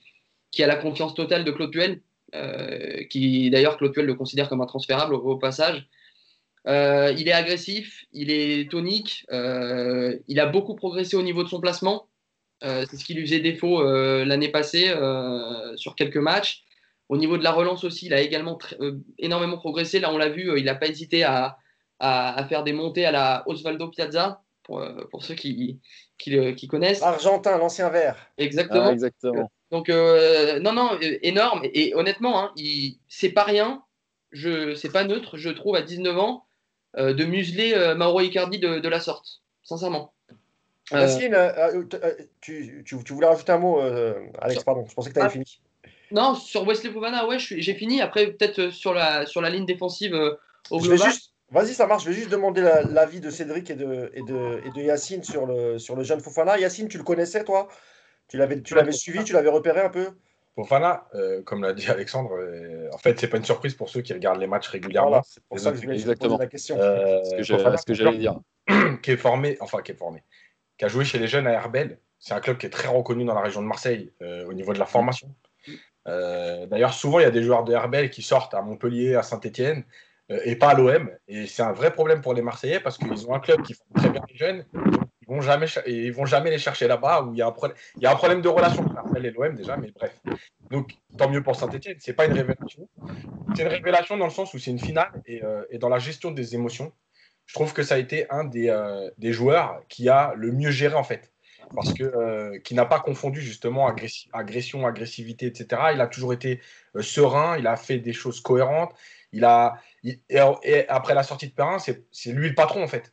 a la confiance totale de Claude Puel, euh, qui d'ailleurs Claude Puel le considère comme intransférable au, au passage. Euh, il est agressif, il est tonique, il a beaucoup progressé au niveau de son placement. C'est ce qui lui faisait défaut l'année passée sur quelques matchs. Au niveau de la relance aussi, il a également énormément progressé. Là, on l'a vu, il n'a pas hésité à, à- à faire des montées à la Osvaldo Piazza, pour, euh, pour ceux qui, qui, le- qui connaissent. Argentin, l'ancien vert. Exactement. Ah, exactement. Donc, euh, non, non, euh, énorme. Et, et honnêtement, hein, c'est pas rien. Je, c'est pas neutre, je trouve, à 19 ans, euh, de museler euh, Mauro Icardi de, de la sorte. Sincèrement. Yacine, euh, euh, euh, tu, tu- tu voulais rajouter un mot, euh, Alex, pardon. Je pensais que tu avais Ah. fini. non, sur Wesley Fofana, ouais, je j'ai fini. Après, peut-être sur la, sur la ligne défensive euh, au Je vais global. juste, vas-y, ça marche. Je vais juste demander la- l'avis de Cédric et de, et de, et de Yacine sur le, sur le jeune Fofana. Yacine, tu le connaissais, toi? Tu l'avais, tu l'avais suivi, tu l'avais repéré un peu? Fofana, euh, comme l'a dit Alexandre, euh, en fait, c'est pas une surprise pour ceux qui regardent les matchs régulièrement. Voilà, c'est pour ça que je voulais juste Exactement. poser la question. Euh, Ce que j'allais dire. qui est formé, enfin qui est formé, qui a joué chez les jeunes à Herbel. C'est un club qui est très reconnu dans la région de Marseille euh, au niveau de la formation. Euh, D'ailleurs, souvent, il y a des joueurs de Herbel qui sortent à Montpellier, à Saint-Etienne, et pas à l'OM. Et c'est un vrai problème pour les Marseillais parce qu'ils ont un club qui forme très bien les jeunes. Ils vont jamais, ils vont jamais les chercher là-bas où il y a un problème. De relation entre Herbel et l'OM déjà, mais bref. Donc, tant mieux pour Saint-Etienne. C'est pas une révélation. C'est une révélation dans le sens où c'est une finale et, euh, dans la gestion des émotions. Je trouve que ça a été un des, euh, joueurs qui a le mieux géré en fait. Parce que euh, qui n'a pas confondu justement agressi- agression, agressivité, etc. Il a toujours été euh, serein, il a fait des choses cohérentes. Il a, et, après la sortie de Perrin, c'est lui le patron en fait.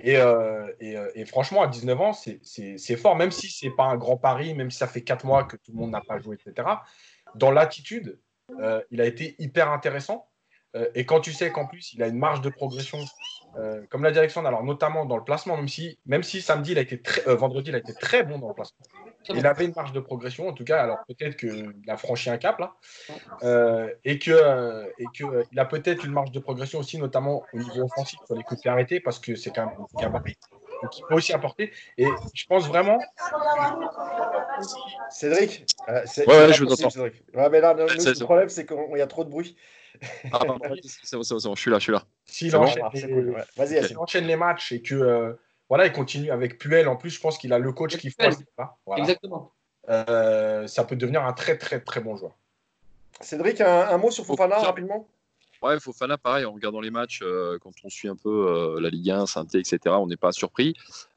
Et, euh, euh, franchement, à 19 ans, c'est- fort, même si c'est pas un grand pari, même si ça fait 4 mois que tout le monde n'a pas joué, etc. Dans l'attitude, euh, il a été hyper intéressant. Et quand tu sais qu'en plus, il a une marge de progression, comme la direction, alors notamment dans le placement, même si, même si samedi, il a été très, vendredi, il a été très bon dans le placement. Il avait une marge de progression, en tout cas, alors peut-être qu'il a franchi un cap là, Euh, et qu'il euh, et que, euh, il a peut-être une marge de progression aussi, notamment au niveau offensif, sur les coups de pied arrêtés, parce que c'est quand même un gabarit. Donc il peut aussi apporter. Et je pense vraiment, Cédric euh, Ouais, ouais, je vous entends. Cédric. Ouais, mais là, nous, le problème, c'est qu'il y a trop de bruit. Ah, pardon, c'est bon, c'est bon, c'est bon, je suis là, je suis là. s'il enchaîne, c'est les- cool, ouais. Enchaîne les matchs et que euh, voilà, il continue avec Puel, en plus, je pense qu'il a le coach ce niveau-là. Voilà. Exactement. Euh, ça peut devenir un très très très bon joueur. Cédric, un, un mot sur Fofana, Fofana. rapidement? Ouais, Fofana, pareil, en regardant les matchs, euh, quand on suit un peu euh, la Ligue 1, Saint-Étienne, etc., on n'est pas surpris.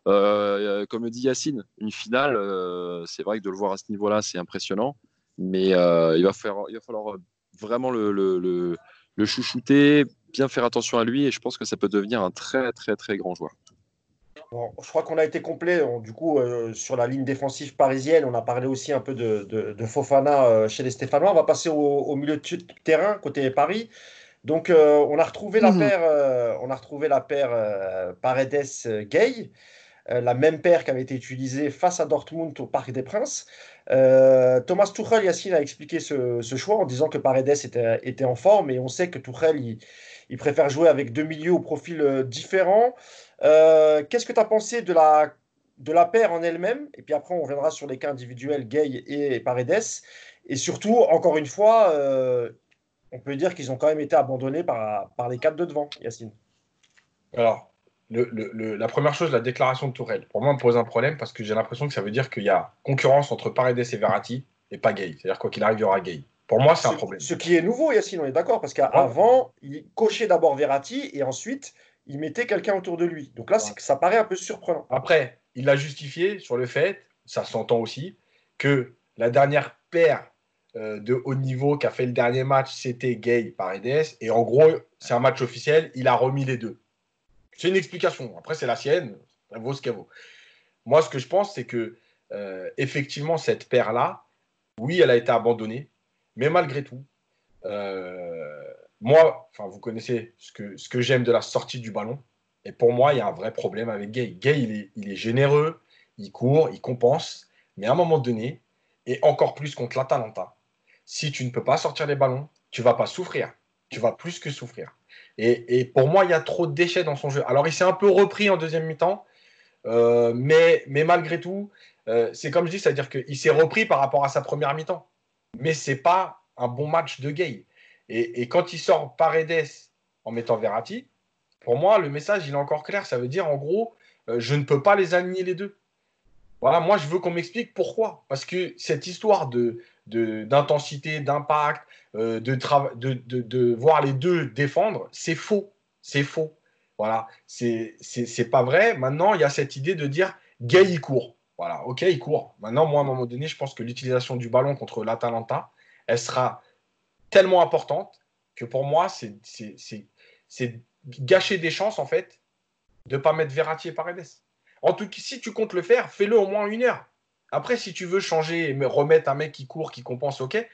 Euh, comme le dit Yacine, une finale, euh, c'est vrai que de le voir à ce niveau-là, c'est impressionnant. Mais euh, il, va faire, il va falloir vraiment le, le, le, le chouchouter, bien faire attention à lui, et je pense que ça peut devenir un très, très, très grand joueur. Je crois qu'on a été complet. du coup, euh, sur la ligne défensive parisienne, on a parlé aussi un peu de, Fofana euh, chez les Stéphanois. On va passer au, milieu de terrain, côté Paris. Donc, euh, on a retrouvé la mhm. paire, on a retrouvé la paire Paredes-Gay, la même paire qui avait été utilisée face à Dortmund au Parc des Princes. Thomas Tuchel, Yacine, a expliqué ce, choix en disant que Paredes était, était, en forme et on sait que Tuchel, il, il préfère jouer avec deux milieux au profil différent. Euh, qu'est-ce que tu as pensé de la, de la paire en elle-même? Et puis après, on reviendra sur les cas individuels, Gay et Paredes. Et surtout, encore une fois, euh, on peut dire qu'ils ont quand même été abandonnés par, par les quatre de devant, Yacine. Alors, le, la première chose, la déclaration de Tourelle, pour moi, me pose un problème parce que j'ai l'impression que ça veut dire qu'il y a concurrence entre Paredes et Verratti et pas Gay. C'est-à-dire, quoi qu'il arrive, il y aura Gay. Pour moi, c'est un problème. Ce qui est nouveau, Yacine, on est d'accord, parce qu'avant, il cochait d'abord Verratti et ensuite, il mettait quelqu'un autour de lui. Donc là, ça paraît un peu surprenant. Après, il l'a justifié sur le fait, ça s'entend aussi, que la dernière paire euh, de haut niveau qui a fait le dernier match, c'était Gay Paredes. Et en gros, c'est un match officiel, il a remis les deux. C'est une explication. Après, c'est la sienne, ça vaut ce qu'elle vaut. Moi, ce que je pense, c'est que euh, effectivement, cette paire-là, oui, elle a été abandonnée, mais malgré tout, euh, moi, vous connaissez ce que, j'aime de la sortie du ballon. Et pour moi, il y a un vrai problème avec Gay. Gay, il est, généreux, il court, il compense. Mais à un moment donné, et encore plus contre l'Atalanta, si tu ne peux pas sortir les ballons, tu vas pas souffrir. Tu vas plus que souffrir. Et, pour moi, il y a trop de déchets dans son jeu. Alors, il s'est un peu repris en deuxième mi-temps, euh, mais, mais malgré tout, euh, c'est comme je dis, c'est-à-dire qu'il s'est repris par rapport à sa première mi-temps. Mais c'est pas un bon match de Gay. Et, quand il sort Paredes en mettant Verratti, pour moi, le message, il est encore clair. Ça veut dire, en gros, euh, je ne peux pas les aligner les deux. Voilà, moi, je veux qu'on m'explique pourquoi. Parce que cette histoire de, d'intensité, d'impact, euh, de, de, de, voir les deux défendre, c'est faux. C'est faux. Voilà, c'est, c'est, pas vrai. Maintenant, il y a cette idée de dire Gay, il court. Voilà, ok, il court. Maintenant, moi, à un moment donné, je pense que l'utilisation du ballon contre l'Atalanta, elle sera tellement importante que pour moi, c'est gâcher des chances, en fait, de ne pas mettre Verratti et Paredes. En tout cas, si tu comptes le faire, fais-le au moins une heure. Après, si tu veux changer et remettre un mec qui court, qui compense, ok,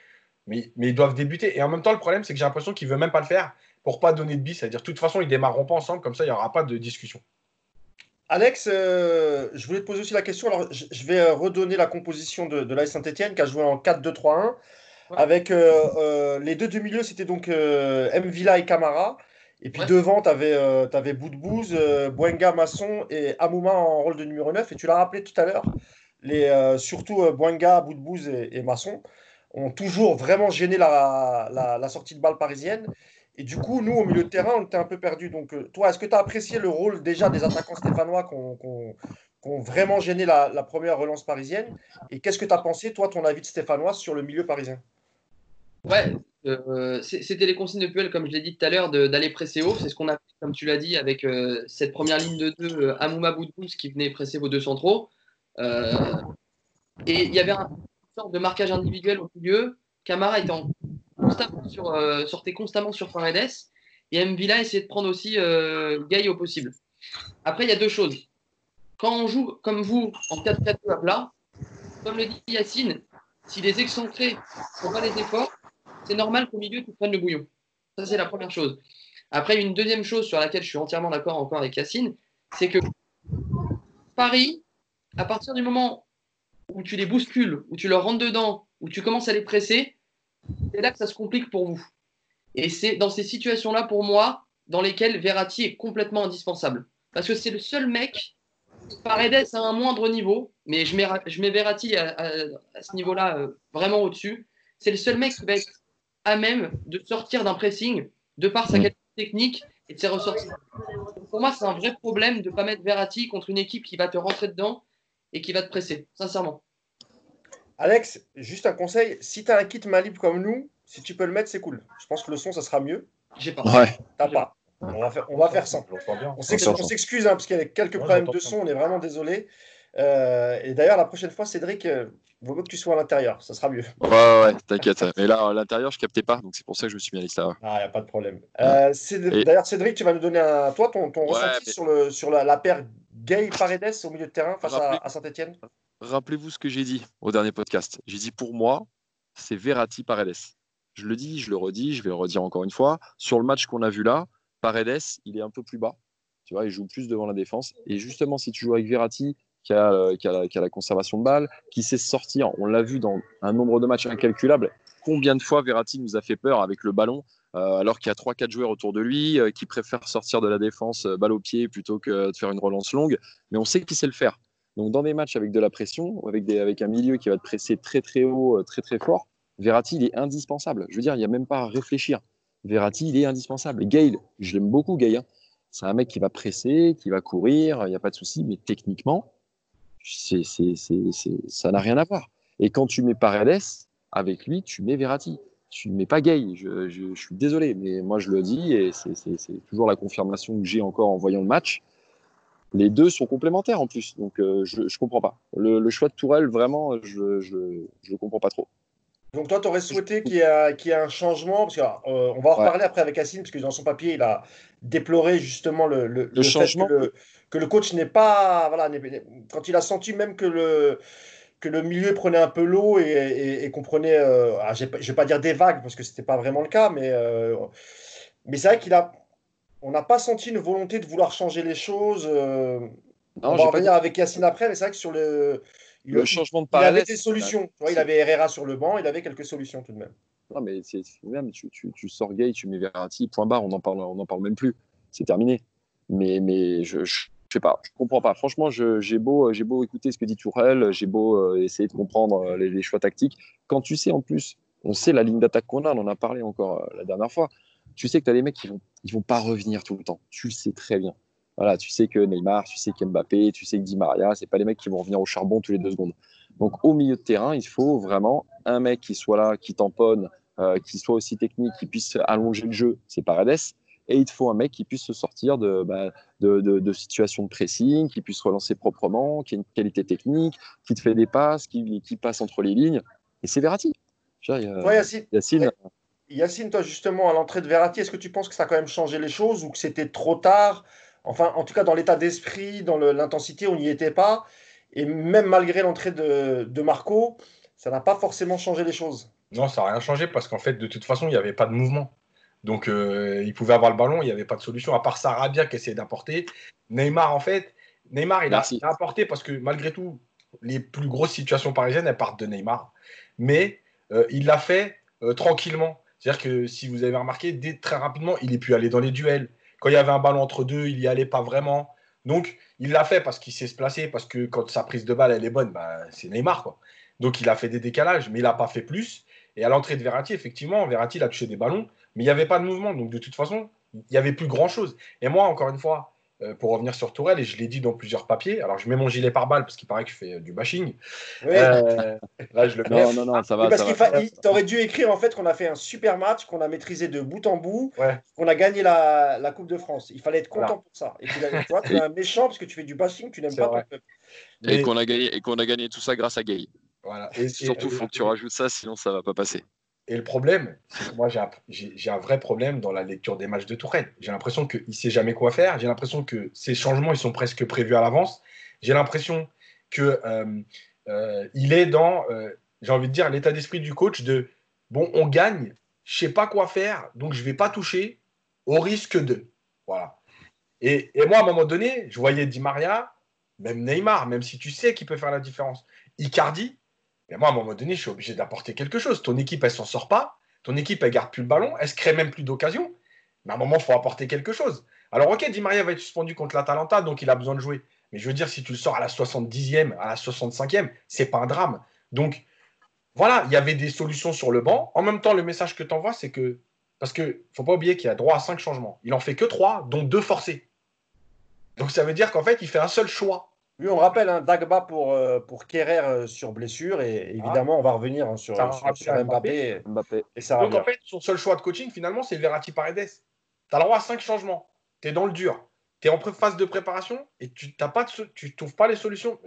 mais, mais ils doivent débuter. Et en même temps, le problème, c'est que j'ai l'impression qu'il ne veut même pas le faire pour pas donner de bis. C'est-à-dire, de toute façon, ils démarreront pas ensemble, comme ça, il n'y aura pas de discussion. Alex, euh, je voulais te poser aussi la question. Alors, je vais euh, redonner la composition de, de Saint-Etienne qui a joué en 4-2-3-1. Avec euh, euh, les deux du milieu, c'était donc euh, M. Villa et Camara. Et puis devant, tu avais, avais Boudbouz, Bouenga, Masson et Amouma en rôle de numéro 9. Et tu l'as rappelé tout à l'heure, surtout Bouenga, Boudbouz et, Masson ont toujours vraiment gêné la, la, sortie de balle parisienne. Et du coup, nous, au milieu de terrain, on était un peu perdus. Donc, toi, est-ce que tu as apprécié le rôle déjà des attaquants stéphanois qui ont vraiment gêné la, la, première relance parisienne? Et qu'est-ce que tu as pensé, toi, ton avis de stéphanois sur le milieu parisien? Ouais, euh, c'était les consignes de Puel, comme je l'ai dit tout à l'heure, d'aller presser haut. C'est ce qu'on a fait, comme tu l'as dit, avec euh, cette première ligne de deux, euh, Amouma Boudbouz qui venait presser vos deux centraux. et il y avait une sorte de marquage individuel au milieu. Camara était constamment sur, sortait constamment sur Paredes. Et Mvila essayait de prendre aussi Gay au possible. Après, il y a deux choses. Quand on joue comme vous en 4-4-2 à plat, comme le dit Yacine, si les excentrés ne font pas les efforts, c'est normal qu'au milieu, tu prennes le bouillon. Ça, c'est la première chose. Après, une deuxième chose sur laquelle je suis entièrement d'accord encore avec Cassine, c'est que Paris, à partir du moment où tu les bouscules, où tu leur rentres dedans, où tu commences à les presser, c'est là que ça se complique pour vous. Et c'est dans ces situations-là, pour moi, dans lesquelles Verratti est complètement indispensable. Parce que c'est le seul mec, Paredes à un moindre niveau, mais je mets, je mets Verratti à, ce niveau-là euh, vraiment au-dessus. C'est le seul mec qui va être à même de sortir d'un pressing de par sa mm. qualité technique et de ses ressorties. Pour moi, c'est un vrai problème de ne pas mettre Verratti contre une équipe qui va te rentrer dedans et qui va te presser, sincèrement. Alex, juste un conseil, si tu as un kit Malib comme nous, si tu peux le mettre, c'est cool. Je pense que le son, ça sera mieux. J'ai pas. Ouais. T'as pas. On va faire, on va faire ça. On s'excuse hein, parce qu'il y a quelques problèmes de son, on est vraiment désolé. Euh, et d'ailleurs, la prochaine fois, Cédric, euh, vaut mieux que tu sois à l'intérieur, ça sera mieux. Ouais, ouais, t'inquiète. Mais là, à l'intérieur, je captais pas, donc c'est pour ça que je me suis mis à l'extérieur. Ah, il n'y a pas de problème. Euh, D'ailleurs, Cédric, tu vas nous donner un, toi ton, ton ressenti sur, le, sur la, la paire Gay Paredes au milieu de terrain face à, à Saint-Etienne Rappelez-vous ce que j'ai dit au dernier podcast. J'ai dit pour moi, c'est Verratti Paredes. Je le dis, je le redis, je vais le redire encore une fois. Sur le match qu'on a vu là, Paredes, il est un peu plus bas. Tu vois, il joue plus devant la défense. Et justement, si tu joues avec Verratti, qui a, euh, qui a, la, conservation de balle, qui sait sortir, on l'a vu dans un nombre de matchs incalculable. Combien de fois Verratti nous a fait peur avec le ballon, euh, alors qu'il y a 3-4 joueurs autour de lui, euh, qui préfèrent sortir de la défense balle au pied plutôt que de faire une relance longue. Mais on sait qu'il sait le faire. Donc, dans des matchs avec de la pression, avec, des, avec un milieu qui va te presser très très haut, très très fort, Verratti, il est indispensable. Je veux dire, il n'y a même pas à réfléchir. Verratti, il est indispensable. Gale, je l'aime beaucoup, Gale. Hein. C'est un mec qui va presser, qui va courir, il n'y a pas de souci, mais techniquement, c'est, ça n'a rien à voir. Et quand tu mets Paredes, avec lui, tu mets Verratti. Tu ne mets pas Gay. Je, suis désolé, mais moi je le dis, et c'est, toujours la confirmation que j'ai encore en voyant le match. Les deux sont complémentaires en plus, donc euh, je ne comprends pas. Le, choix de Tourelle, vraiment, je ne le comprends pas trop. Donc toi, tu aurais souhaité qu'il y, ait un changement, parce qu'on euh, va en reparler après avec Assine, parce que dans son papier, il a déploré justement le, changement. que, le, coach n'est pas... Voilà, quand il a senti même que le, que le milieu prenait un peu l'eau et, qu'on prenait, euh, ah, je ne vais pas dire des vagues, parce que ce n'était pas vraiment le cas, mais, euh, mais c'est vrai qu'il a... On n'a pas senti une volonté de vouloir changer les choses. on va revenir avec Yacine après, mais c'est vrai que sur le le changement de parallèle. Il avait des solutions. il avait Herrera sur le banc, il avait quelques solutions tout de même. Non, mais c'est même, tu, tu, tu, sors Gay, tu mets Verratti, point barre, on n'en parle, on en parle même plus. C'est terminé. Mais, mais je, je, sais pas, je comprends pas. Franchement, j'ai beau, beau écouter ce que dit Tourelle, j'ai beau euh, essayer de comprendre euh, les, choix tactiques. Quand tu sais en plus, on sait la ligne d'attaque qu'on a, on en a parlé encore euh, la dernière fois. Tu sais que tu as des mecs qui vont, ils vont pas revenir tout le temps. Tu le sais très bien. Voilà, tu sais que Neymar, tu sais qu'Mbappé, tu sais que Di Maria, c'est pas les mecs qui vont revenir au charbon tous les deux secondes. Donc au milieu de terrain, il faut vraiment un mec qui soit là, qui tamponne, euh, qui soit aussi technique, qui puisse allonger le jeu, c'est Paredes. Et il te faut un mec qui puisse se sortir de, bah, de, de, situations de pressing, qui puisse relancer proprement, qui a une qualité technique, qui te fait des passes, qui, qui passe entre les lignes. Et c'est Verratti. Yacine. Yacine. Yacine, toi justement, à l'entrée de Verratti, est-ce que tu penses que ça a quand même changé les choses ou que c'était trop tard? Enfin, en tout cas, dans l'état d'esprit, dans l'intensité, on n'y était pas. Et même malgré l'entrée de, Marco, ça n'a pas forcément changé les choses. Non, ça n'a rien changé parce qu'en fait, de toute façon, il n'y avait pas de mouvement. Donc, euh, il pouvait avoir le ballon, il n'y avait pas de solution, à part Sarabia qui essayait d'apporter. Neymar, en fait, Neymar, il a, apporté parce que malgré tout, les plus grosses situations parisiennes, elles partent de Neymar. Mais euh, il l'a fait euh, tranquillement. C'est-à-dire que si vous avez remarqué, dès, très rapidement, il est pu aller dans les duels. Quand il y avait un ballon entre deux, il n'y allait pas vraiment. Donc, il l'a fait parce qu'il sait se placer, parce que quand sa prise de balle, elle est bonne, bah, c'est Neymar. Quoi. Donc, il a fait des décalages, mais il n'a pas fait plus. Et à l'entrée de Verratti, effectivement, Verratti, il a touché des ballons, mais il n'y avait pas de mouvement. Donc, de toute façon, il n'y avait plus grand-chose. Et moi, encore une fois, euh, pour revenir sur Tourelle, et je l'ai dit dans plusieurs papiers, alors je mets mon gilet par balle parce qu'il paraît que je fais du bashing. Euh, là, je le mets. Non, non, non, ça va. Parce qu'il aurait dû écrire en fait qu'on a fait un super match, qu'on a maîtrisé de bout en bout, qu'on a gagné la, la, Coupe de France. Il fallait être content pour ça. Et puis, toi, tu es un méchant parce que tu fais du bashing, tu n'aimes pas ton peuple. Et, qu'on a, gagné, et qu'on a gagné tout ça grâce à Gay. Voilà. Et, Surtout, il faut que tu rajoutes ça, sinon ça va pas passer. Et le problème, que moi, j'ai un, vrai problème dans la lecture des matchs de Tourelle. J'ai l'impression qu'il ne sait jamais quoi faire. J'ai l'impression que ces changements, ils sont presque prévus à l'avance. J'ai l'impression qu'il euh, euh, est dans, euh, j'ai envie de dire, l'état d'esprit du coach de bon, on gagne, je ne sais pas quoi faire, donc je ne vais pas toucher au risque de. Voilà. Et, et, moi, à un moment donné, je voyais Di Maria, même Neymar, même si tu sais qu'il peut faire la différence. Icardi, mais moi, à un moment donné, je suis obligé d'apporter quelque chose. Ton équipe, elle s'en sort pas. Ton équipe, elle garde plus le ballon. Elle se crée même plus d'occasion. Mais à un moment, il faut apporter quelque chose. Alors, ok, Di Maria va être suspendu contre l'Atalanta, donc il a besoin de jouer. Mais je veux dire, si tu le sors à la 70e, à la 65e, c'est pas un drame. Donc, voilà, il y avait des solutions sur le banc. En même temps, le message que tu envoies, c'est que. Parce qu'il faut pas oublier qu'il a droit à 5 changements. Il en fait que 3, dont 2 forcés. Donc, ça veut dire qu'en fait, il fait un seul choix. Oui, on rappelle, un hein, Dagba pour, euh, pour Kerrer euh, sur blessure et évidemment, on va revenir hein, sur, sur, Mbappé. Et, Donc en fait, son seul choix de coaching, finalement, c'est Verratti Paredes. Tu as le droit à cinq changements. Tu es dans le dur. Tu es en phase de préparation et tu n'as pas tu trouves pas les solutions.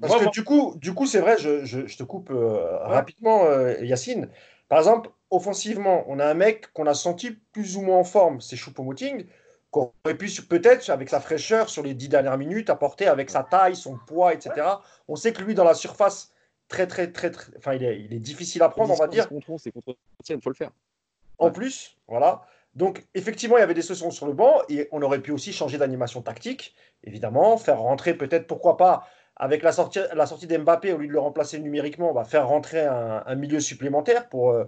Parce que du coup, du coup c'est vrai, je, je, te coupe euh, rapidement, Yacine. Par exemple, offensivement, on a un mec qu'on a senti plus ou moins en forme, c'est Choupo-Moting qu'aurait pu peut-être, avec sa fraîcheur sur les dix dernières minutes, apporter avec sa taille, son poids, etc. On sait que lui, dans la surface, très, très, très, très enfin, il est, il est difficile à prendre, on va dire. C'est contre il faut le faire. En plus, voilà. Donc, effectivement, il y avait des solutions sur le banc et on aurait pu aussi changer d'animation tactique, évidemment, faire rentrer peut-être, pourquoi pas, avec la sortie, la sortie d'Mbappé, au lieu de le remplacer numériquement, on va faire rentrer un, milieu supplémentaire pour, euh,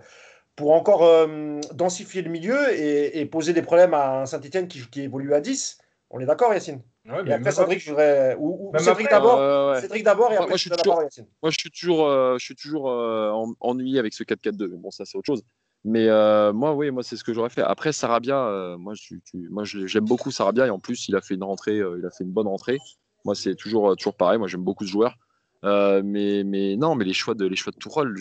pour encore euh, densifier le milieu et, poser des problèmes à un Saint-Etienne qui, qui, évolue à 10. On est d'accord, Yacine? Et après, Cédric, je voudrais. Ou, Cédric d'abord. Cédric d'abord et après, moi, je suis toujours, Yacine. Moi, je suis toujours, euh, je suis toujours ennuyé avec ce 4-4-2. Mais bon, ça, c'est autre chose. Mais moi, oui, moi, c'est ce que j'aurais fait. Après, Sarabia, moi, moi j'aime beaucoup Sarabia et en plus, il a fait une rentrée, il a fait une bonne rentrée. Moi, c'est toujours, toujours pareil. Moi, j'aime beaucoup ce joueur. Euh, mais, non, mais les choix de, les Tourelle,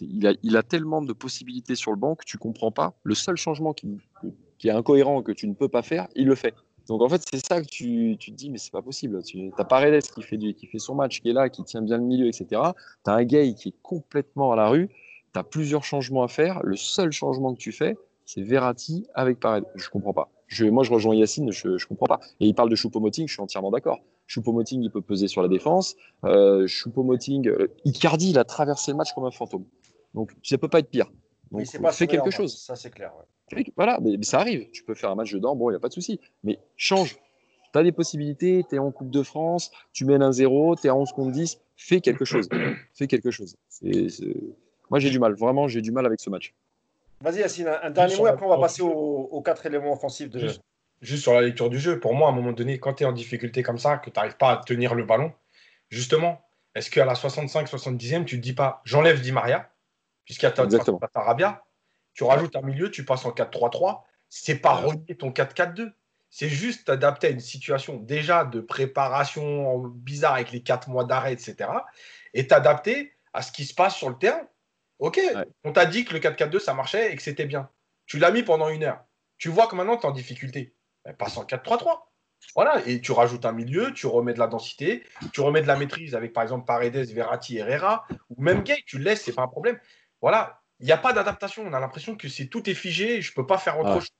il, a, tellement de possibilités sur le banc que tu comprends pas. Le seul changement qui, est incohérent, que tu ne peux pas faire, il le fait. Donc en fait, c'est ça que tu, te dis, mais c'est pas possible. Tu as Paredes qui fait, son match, qui est là, qui tient bien le milieu, etc. Tu as un gay qui est complètement à la rue. Tu as plusieurs changements à faire. Le seul changement que tu fais, c'est Verratti avec Paredes. Je comprends pas. Je, moi, je rejoins Yacine, je ne comprends pas. Et il parle de Choupo-Moting, je suis entièrement d'accord. Choupo-Moting, il peut peser sur la défense. Euh, Choupo-Moting, euh, Icardi, il a traversé le match comme un fantôme. Donc, ça peut pas être pire. Donc, c'est pas fais quelque chose. Ça, c'est clair. Voilà, mais, ça arrive. Tu peux faire un match dedans, bon, il n'y a pas de souci. Mais change. Tu as des possibilités, tu es en Coupe de France, tu mènes un 0, tu es à 11 contre 10, fais quelque chose. fais quelque chose. Moi, j'ai du mal. Vraiment, j'ai du mal avec ce match. Vas-y, Yacine, un, dernier mot, après on va passer aux, quatre éléments offensifs de. Juste, sur la lecture du jeu, pour moi, à un moment donné, quand tu es en difficulté comme ça, que tu n'arrives pas à tenir le ballon, justement, est-ce qu'à la 65-70e, tu ne te dis pas j'enlève Di Maria, puisqu'il y a Tarabia, tu rajoutes un milieu, tu passes en 4-3-3, c'est pas relier ton 4-4-2. C'est juste t'adapter à une situation déjà de préparation bizarre avec les 4 mois d'arrêt, etc. Et t'adapter à ce qui se passe sur le terrain. Ok, on t'a dit que le 4-4-2, ça marchait et que c'était bien. Tu l'as mis pendant une heure. Tu vois que maintenant, tu es en difficulté. Passe en 4-3-3. Voilà, et tu rajoutes un milieu, tu remets de la densité, tu remets de la maîtrise avec par exemple Paredes, Verratti, Herrera, ou même Gay, tu le laisses, c'est pas un problème. Voilà, il n'y a pas d'adaptation. On a l'impression que c'est tout est figé, je ne peux pas faire autre chose.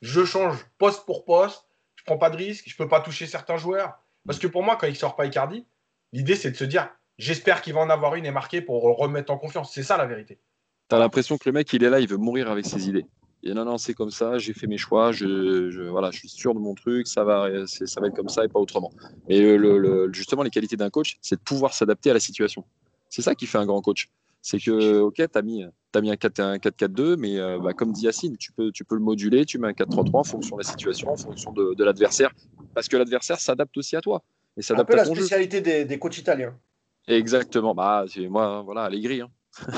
Je change poste pour poste, je prends pas de risque, je ne peux pas toucher certains joueurs. Parce que pour moi, quand il sort pas Icardi, l'idée c'est de se dire J'espère qu'il va en avoir une et marquer pour remettre en confiance. C'est ça la vérité. Tu as l'impression que le mec, il est là, il veut mourir avec ses idées. Et non, non, c'est comme ça, j'ai fait mes choix, je, voilà, je suis sûr de mon truc, ça va, ça va être comme ça et pas autrement. Mais le, justement, les qualités d'un coach, c'est de pouvoir s'adapter à la situation. C'est ça qui fait un grand coach. C'est que, ok, tu as mis, as mis un 4-4-2, mais euh, bah, comme dit Yacine, tu peux, tu peux le moduler, tu mets un 4-3-3 en fonction de la situation, en fonction de, l'adversaire, parce que l'adversaire s'adapte aussi à toi. Et un peu la spécialité des, des coachs italiens. Exactement. Bah, moi, voilà, Allegri. Hein.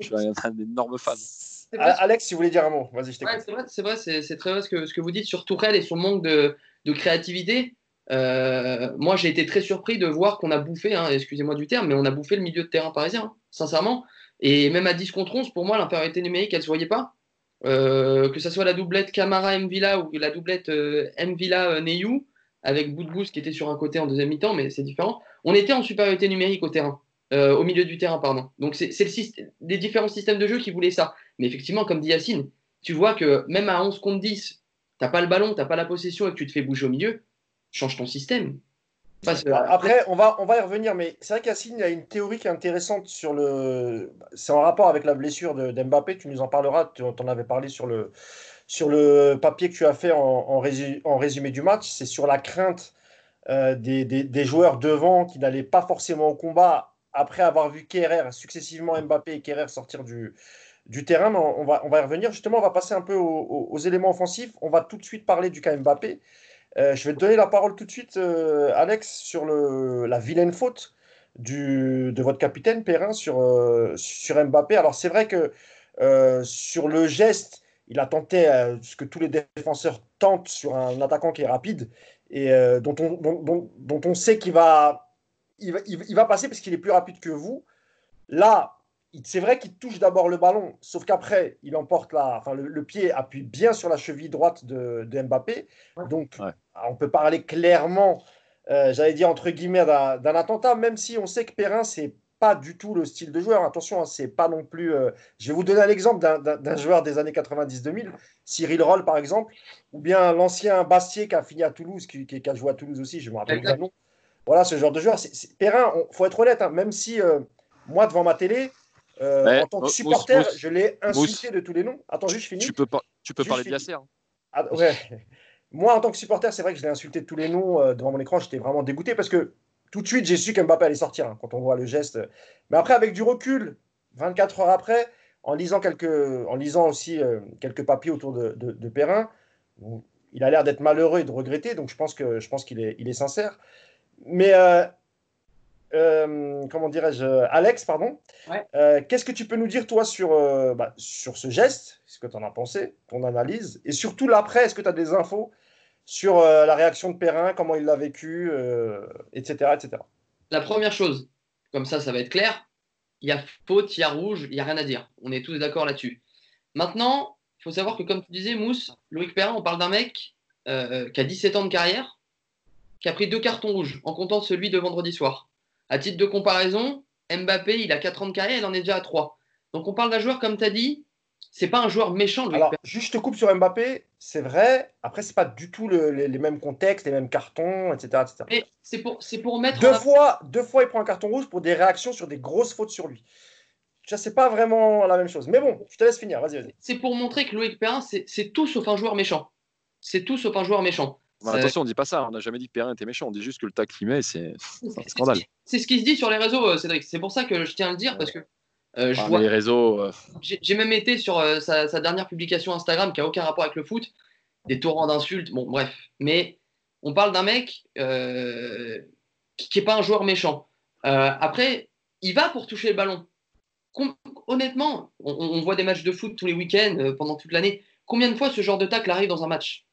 je suis un, énorme fan. Alex, si vous voulez dire un mot, vas-y, je t'écoute. c'est vrai, c'est très vrai ce que, ce que vous dites sur Tourelle et son manque de, de créativité. Euh, moi, j'ai été très surpris de voir qu'on a bouffé, hein, excusez-moi du terme, mais on a bouffé le milieu de terrain parisien, hein, sincèrement. Et même à 10 contre 11, pour moi, l'impériorité numérique, elle ne se voyait pas. Euh, que ce soit la doublette Camara Mvila ou la doublette euh, Mvila Neyou, avec Boudbous qui était sur un côté en deuxième mi-temps, mais c'est différent. On était en supériorité numérique au terrain, euh, au milieu du terrain, pardon. Donc c'est le des différents systèmes de jeu qui voulaient ça. Mais effectivement, comme dit Yacine, tu vois que même à 11 contre 10, t'as pas le ballon, t'as pas la possession et que tu te fais bouger au milieu, change ton système. Après, on va, y revenir, mais c'est vrai y a une théorie qui est intéressante sur le. C'est en rapport avec la blessure d'Mbappé, tu nous en parleras, tu en avais parlé sur le, papier que tu as fait en, en, résumé du match, c'est sur la crainte euh, des, joueurs devant qui n'allaient pas forcément au combat après avoir vu Kerrer, successivement Mbappé et Kerrer sortir du, du terrain. on, va, y revenir. Justement, on va passer un peu aux, éléments offensifs. On va tout de suite parler du cas Mbappé. Euh, je vais donner la parole tout de suite, euh, Alex, sur la vilaine faute de votre capitaine Perrin sur, sur Mbappé. Alors, c'est vrai que sur le geste, il a tenté ce que tous les défenseurs tentent sur un attaquant qui est rapide et euh, dont, on, sait qu'il va, va passer parce qu'il est plus rapide que vous. Là, c'est vrai qu'il touche d'abord le ballon, sauf qu'après, il emporte la, enfin, le, pied appuie bien sur la cheville droite de, de Mbappé. Donc, on peut parler clairement, euh, j'allais dire entre guillemets, d'un attentat, même si on sait que Perrin, c'est pas du tout le style de joueur. Attention, hein, c'est pas non plus. euh, Je vais vous donner un exemple d'un- joueur des années 90-2000, Cyril Roll par exemple, ou bien l'ancien Bastier qui a fini à Toulouse, qui, qui- qui a joué à Toulouse aussi, je me rappelle le nom. Voilà ce genre de joueur. C'est- c'est- Perrin, il faut être honnête, hein, même si euh, moi devant ma télé, euh, Ouais, en tant que supporter, Mousse, je l'ai insulté Mousse. de tous les noms. Attends, juste je finis. Tu peux, pas, tu peux Juste parler de fini. Yasser. hein. Ah, ouais. Moi, en tant que supporter, c'est vrai que je l'ai insulté de tous les noms euh, devant mon écran. J'étais vraiment dégoûté parce que tout de suite, j'ai su qu'Mbappé allait sortir hein, quand on voit le geste. Mais après, avec du recul, 24 heures après, en lisant, quelques, en lisant aussi euh, quelques papiers autour de, de, de Perrin, il a l'air d'être malheureux et de regretter. Donc, je pense que je pense qu'il est, il est sincère. Mais euh, euh, comment dirais-je, Alex, pardon. Ouais. Euh, Qu'est-ce que tu peux nous dire, toi, sur, euh, bah, sur ce geste Ce que tu en as pensé, ton analyse Et surtout, l'après, est-ce que tu as des infos sur euh, la réaction de Perrin, comment il l'a vécu, euh, etc., etc. La première chose, comme ça, ça va être clair, il y a faute, il y a rouge, il n'y a rien à dire. On est tous d'accord là-dessus. Maintenant, il faut savoir que, comme tu disais, Mousse, Loïc Perrin, on parle d'un mec euh, qui a 17 ans de carrière, qui a pris deux cartons rouges, en comptant celui de vendredi soir. À titre de comparaison, Mbappé, il a 4 ans de carrière, il en est déjà à 3. Donc on parle d'un joueur, comme tu as dit, c'est pas un joueur méchant, Loïc Alors, juste coupe sur Mbappé, c'est vrai. Après, c'est pas du tout le- les, les mêmes contextes, les mêmes cartons, etc. etc. Mais c'est pour, mettre Deux fois, deux fois, il prend un carton rouge pour des réactions sur des grosses fautes sur lui. Ça, c'est pas vraiment la même chose. Mais bon, je te laisse finir. Vas-y, vas-y. c'est pour montrer que Loïc Perrin, c'est tout sauf un joueur méchant. C'est tout sauf un joueur méchant. Bah, Ça- attention, on dit pas ça. On n'a jamais dit que Perrin était méchant. On dit juste que le tacle qu'il met, c'est c'est un scandale. c'est- ce qui se dit sur les réseaux, euh, Cédric. C'est pour ça que je tiens à le dire, parce que euh, je Enfin, vois- les réseaux. euh, j'ai même été sur euh, sa, sa dernière publication Instagram qui a aucun rapport avec le foot, des torrents d'insultes, bon bref. Mais on parle d'un mec euh, qui, qui est pas un joueur méchant. Euh, après, il va pour toucher le ballon. Com- honnêtement, on, on voit des matchs de foot tous les week-ends euh, pendant toute l'année. Combien de fois ce genre de tacle arrive dans un match?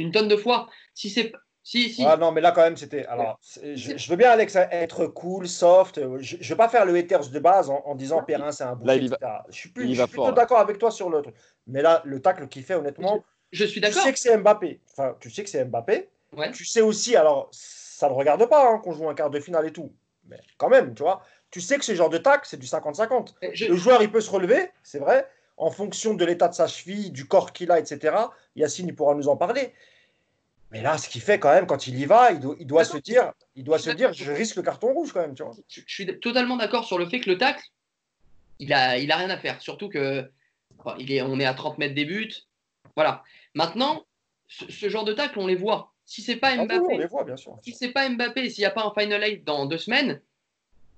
Une tonne de fois. Si c'est si si Ah non, mais là, quand même, c'était. Alors, je, je veux bien, Alex, être cool, soft. euh, Je ne veux pas faire le haters de base en, en disant Perrin, c'est un boucher, Là, il y va- etc. Je suis, plus, il y je va suis plutôt fort, d'accord avec toi sur le truc. Mais là, le tacle qu'il fait, honnêtement, je suis tu d'accord. sais que c'est Mbappé. Enfin, tu sais que c'est Mbappé. Ouais. Tu sais aussi, alors, ça ne regarde pas hein, qu'on joue un quart de finale et tout. Mais quand même, tu vois. Tu sais que ce genre de tacle, c'est du 50-50. Je- Le joueur, il peut se relever, c'est vrai, en fonction de l'état de sa cheville, du corps qu'il a, etc. Yacine, il pourra nous en parler. Mais là, ce qu'il fait quand même, quand il y va, il doit, il doit se dire, il doit se dire, je risque le carton rouge quand même, tu vois. je, je suis totalement d'accord sur le fait que le tacle, il a, il a rien à faire. Surtout que bon, il est, on est à 30 mètres des buts. Voilà. Maintenant, ce, ce genre de tacle, on les voit. Si c'est pas Ah oui, oui, on Mbappé, les voit, bien sûr. si c'est pas Mbappé, s'il n'y a pas un final eight dans deux semaines,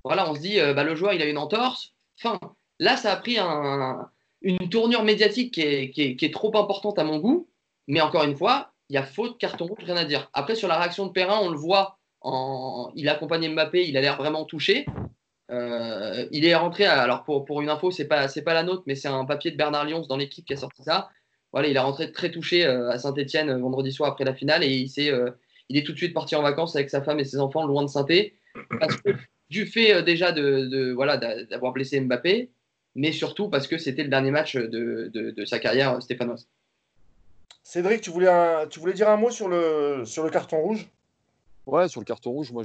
voilà, on se dit, euh, bah, le joueur, il a une entorse. Fin. Là, ça a pris un- une tournure médiatique qui est, qui est- qui est trop importante à mon goût. Mais encore une fois, il y a faute, carton rouge, rien à dire. Après, sur la réaction de Perrin, on le voit. En... Il accompagne Mbappé, il a l'air vraiment touché. Euh, il est rentré, alors pour, une info, c'est pas, c'est pas la nôtre, mais c'est un papier de Bernard Lyons dans l'équipe qui a sorti ça. Voilà, il est rentré très touché euh, à Saint-Etienne vendredi soir après la finale et il, euh, est tout de suite parti en vacances avec sa femme et ses enfants loin de saint Parce du fait euh, déjà de, voilà, d'a- d'avoir blessé Mbappé, mais surtout parce que c'était le dernier match de, de- de sa carrière euh, stéphanoise. Cédric, tu voulais, dire un mot sur le, carton rouge? Ouais, sur le carton rouge, moi,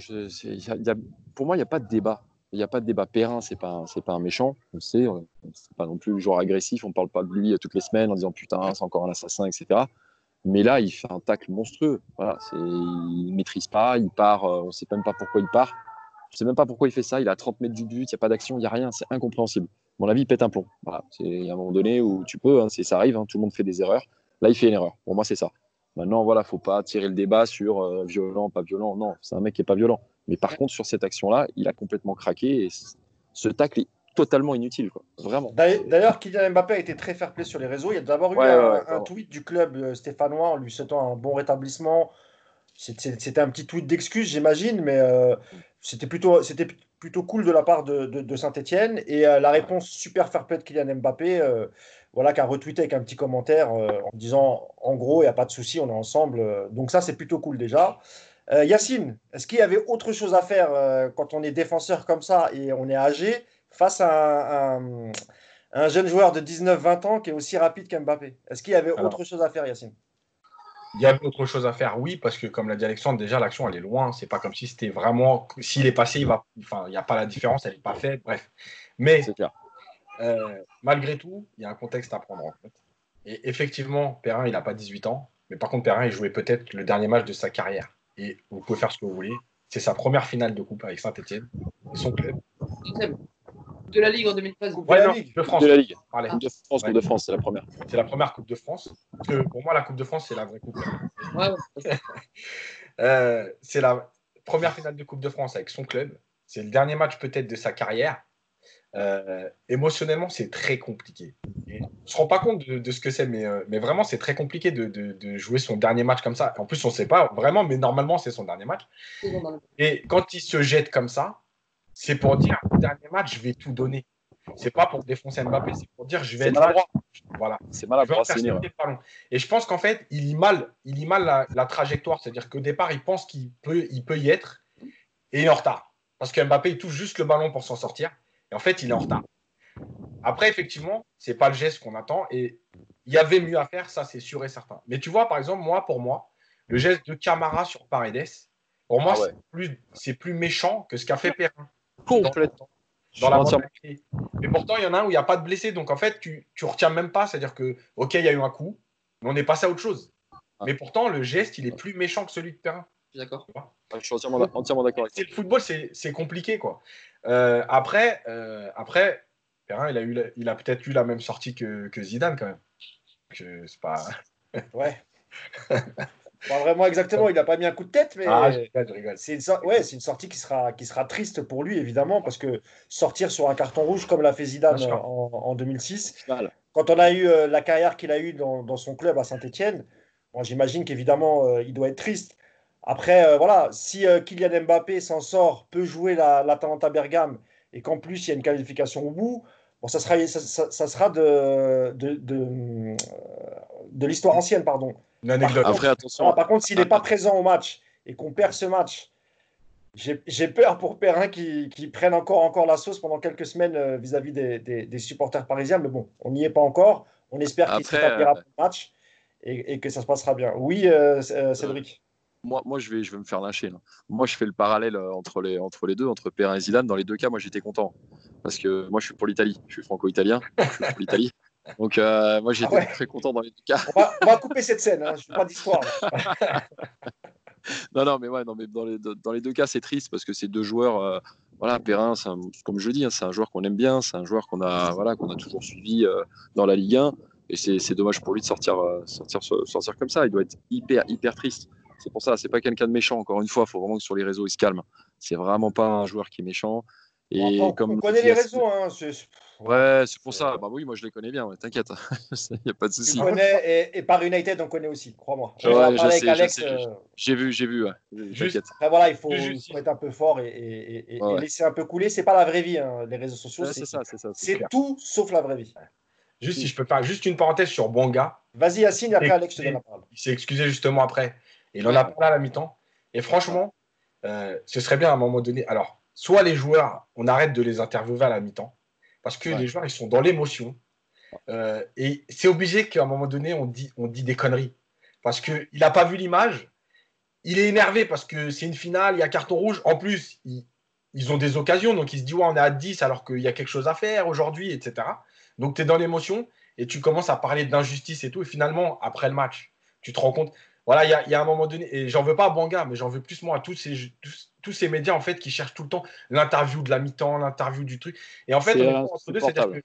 pour moi, il n'y a pas de débat. Il n'y a pas de débat. Perrin, un- c'est pas un méchant, on le sait. C'est pas non plus le joueur agressif. On ne parle pas de lui toutes les semaines en disant putain, c'est encore un assassin, etc. Mais là, il fait un tacle monstrueux. Il ne maîtrise pas, il part, euh, on ne sait même pas pourquoi il part. Je ne sais même pas pourquoi il fait ça. Il est à 30 mètres du but, il n'y a pas d'action, il n'y a rien, c'est incompréhensible. À mon avis, il pète un plomb. Voilà, c'est a un moment donné où tu peux, hein, ça arrive, hein, tout le monde fait des erreurs. Là, il fait une erreur. Pour moi, c'est ça. Maintenant, voilà, faut pas tirer le débat sur euh, violent, pas violent. Non, c'est un mec qui est pas violent. Mais par contre, sur cette action-là, il a complètement craqué et ce tacle est totalement inutile, quoi. Vraiment. D'ailleurs- Kylian Mbappé a été très fair-play sur les réseaux. Il y a d'abord eu Ouais, un, ouais, ouais, un pardon. tweet du club euh, stéphanois en lui souhaitant un bon rétablissement. C'était un petit tweet d'excuse, j'imagine, mais euh, c'était plutôt, c'était plutôt cool de la part de, de, Saint-Etienne. Et euh, la réponse super fair-play de Kylian Mbappé, euh, voilà, qui a retweeté avec un petit commentaire euh, en disant en gros, il n'y a pas de souci, on est ensemble. Euh, Donc ça, c'est plutôt cool déjà. Euh, Yacine, est-ce qu'il y avait autre chose à faire euh, quand on est défenseur comme ça et on est âgé face à un, un- un jeune joueur de 19-20 ans qui est aussi rapide qu'Mbappé? Est-ce qu'il y avait Alors. autre chose à faire, Yacine? Il y avait autre chose à faire, oui, parce que comme l'a dit Alexandre, déjà l'action elle est loin. C'est pas comme si c'était vraiment. S'il est passé, il va. Enfin, il n'y a pas la différence, elle n'est pas faite. Bref. Mais euh, malgré tout, il y a un contexte à prendre en compte. Et effectivement, Perrin, il n'a pas 18 ans. Mais par contre, Perrin, il jouait peut-être le dernier match de sa carrière. Et vous pouvez faire ce que vous voulez. C'est sa première finale de coupe avec Saint-Etienne. Et son club de la Ligue en 2013. de la Ligue. De France. De la Ligue. Coupe de France, Coupe de France, c'est la première. C'est la première Coupe de France. pour moi, la Coupe de France, c'est la vraie Coupe. euh, c'est la première finale de Coupe de France avec son club. C'est le dernier match peut-être de sa carrière. Euh, émotionnellement, c'est très compliqué. Et on ne se rend pas compte de, ce que c'est, mais, euh, mais vraiment, c'est très compliqué de, de, jouer son dernier match comme ça. En plus, on ne sait pas vraiment, mais normalement, c'est son dernier match. Et quand il se jette comme ça, c'est pour dire, dernier match, je vais tout donner. C'est pas pour défoncer Mbappé, c'est pour dire, je vais être maladroit. Voilà. C'est maladroit. Et je pense qu'en fait, il lit mal, il lit mal la, trajectoire. C'est-à-dire qu'au départ, il pense qu'il peut, il peut y être et il est en retard. Parce que Mbappé, il touche juste le ballon pour s'en sortir. Et en fait, il est en retard. Après, effectivement, c'est pas le geste qu'on attend. Et il y avait mieux à faire, ça, c'est sûr et certain. Mais tu vois, par exemple, moi, pour moi, le geste de Camara sur Paredes, pour moi, ah c'est plus, méchant que ce qu'a fait Perrin. Complètement. Dans, la Mais pourtant, il y en a un où il n'y a pas de blessé. Donc, en fait, tu ne retiens même pas. C'est-à-dire que, OK, il y a eu un coup, mais on est passé à autre chose. Ah. Mais pourtant, le geste, il est plus méchant que celui de Perrin. D'accord. Je suis entièrement, d'accord Le football, c'est compliqué. quoi. Euh, après, euh, après, Perrin, il a, eu, il a peut-être eu la même sortie que, que Zidane quand même. C'est pas. ouais. Pas vraiment exactement, il n'a pas mis un coup de tête, mais ah, c'est une, ouais, une, sortie qui sera, qui sera triste pour lui, évidemment, parce que sortir sur un carton rouge comme l'a fait Zidane en, en, 2006, quand on a eu euh, la carrière qu'il a eue dans, dans, son club à Saint-Etienne, j'imagine qu'évidemment, euh, il doit être triste. Après, euh, voilà, si Kylian Mbappé s'en sort, peut jouer la, la Bergame, et qu'en plus, il y a une qualification au bout, bon, ça sera, ça, ça sera de, de, de, de l'histoire ancienne, pardon. Par, contre, s'il n'est pas présent au match et qu'on perd ce match, j'ai peur pour Perrin qui, qui prenne encore, encore la sauce pendant quelques semaines euh, vis-à-vis des, des, supporters parisiens. Mais bon, on n'y est pas encore. On espère qu'il se rétablira pour le match et, et, que ça se passera bien. Oui, euh, euh, Cédric moi, moi je, vais, je vais me faire lâcher. Moi, je fais le parallèle entre les, entre les deux, entre Perrin et Zidane. Dans les deux cas, moi, j'étais content. Parce que moi, je suis pour l'Italie. Je suis franco-italien. Je suis pour l'Italie. Donc, euh, moi, j'étais ah très content dans les deux cas. On va, couper cette scène, hein, je ne pas d'histoire. non, non, mais, ouais, non, mais dans, les, dans les deux cas, c'est triste parce que ces deux joueurs, euh, voilà, Perrin, comme je le dis, hein, c'est un joueur qu'on aime bien, c'est un joueur qu'on a, voilà, qu'on a toujours suivi euh, dans la Ligue 1. Et c'est dommage pour lui de sortir, sortir, sortir comme ça. Il doit être hyper, hyper triste. C'est pour ça, c'est pas quelqu'un de méchant. Encore une fois, il faut vraiment que sur les réseaux, il se calme. C'est vraiment pas un joueur qui est méchant. Et on, comme on connaît les réseaux. Hein, Ouais, c'est pour ça. Bah oui, moi je les connais bien, t'inquiète, il n'y a pas de souci. et, par United, on connaît aussi, crois-moi. j'ai vu, j'ai vu, Juste, après, voilà, il faut, être un peu fort et, laisser un peu couler. C'est pas la vraie vie, hein, les réseaux sociaux. c'est ça, c'est ça. C'est tout sauf la vraie vie. Juste si je peux faire juste une parenthèse sur Bonga. Vas-y, Yacine, après Alex, je te donne la parole. Il s'est excusé justement après. Et il en a parlé à la mi-temps. Et franchement, euh, ce serait bien à un moment donné. Alors, soit les joueurs, on arrête de les interviewer à la mi-temps parce que les joueurs, ils sont dans l'émotion. Euh, et c'est obligé qu'à un moment donné, on dit, on dit des conneries. Parce qu'il n'a pas vu l'image. Il est énervé parce que c'est une finale, il y a carton rouge. En plus, ils, ont des occasions. Donc, il se dit, ouais, on est à 10 alors qu'il y a quelque chose à faire aujourd'hui, etc. Donc, tu es dans l'émotion et tu commences à parler d'injustice et tout. Et finalement, après le match, tu te rends compte. Voilà, il y, a un moment donné, et j'en veux pas à Banga, mais j'en veux plus moi à tous ces, tous ces médias en fait qui cherchent tout le temps l'interview de la mi-temps, l'interview du truc. Et en fait, c'est-à-dire que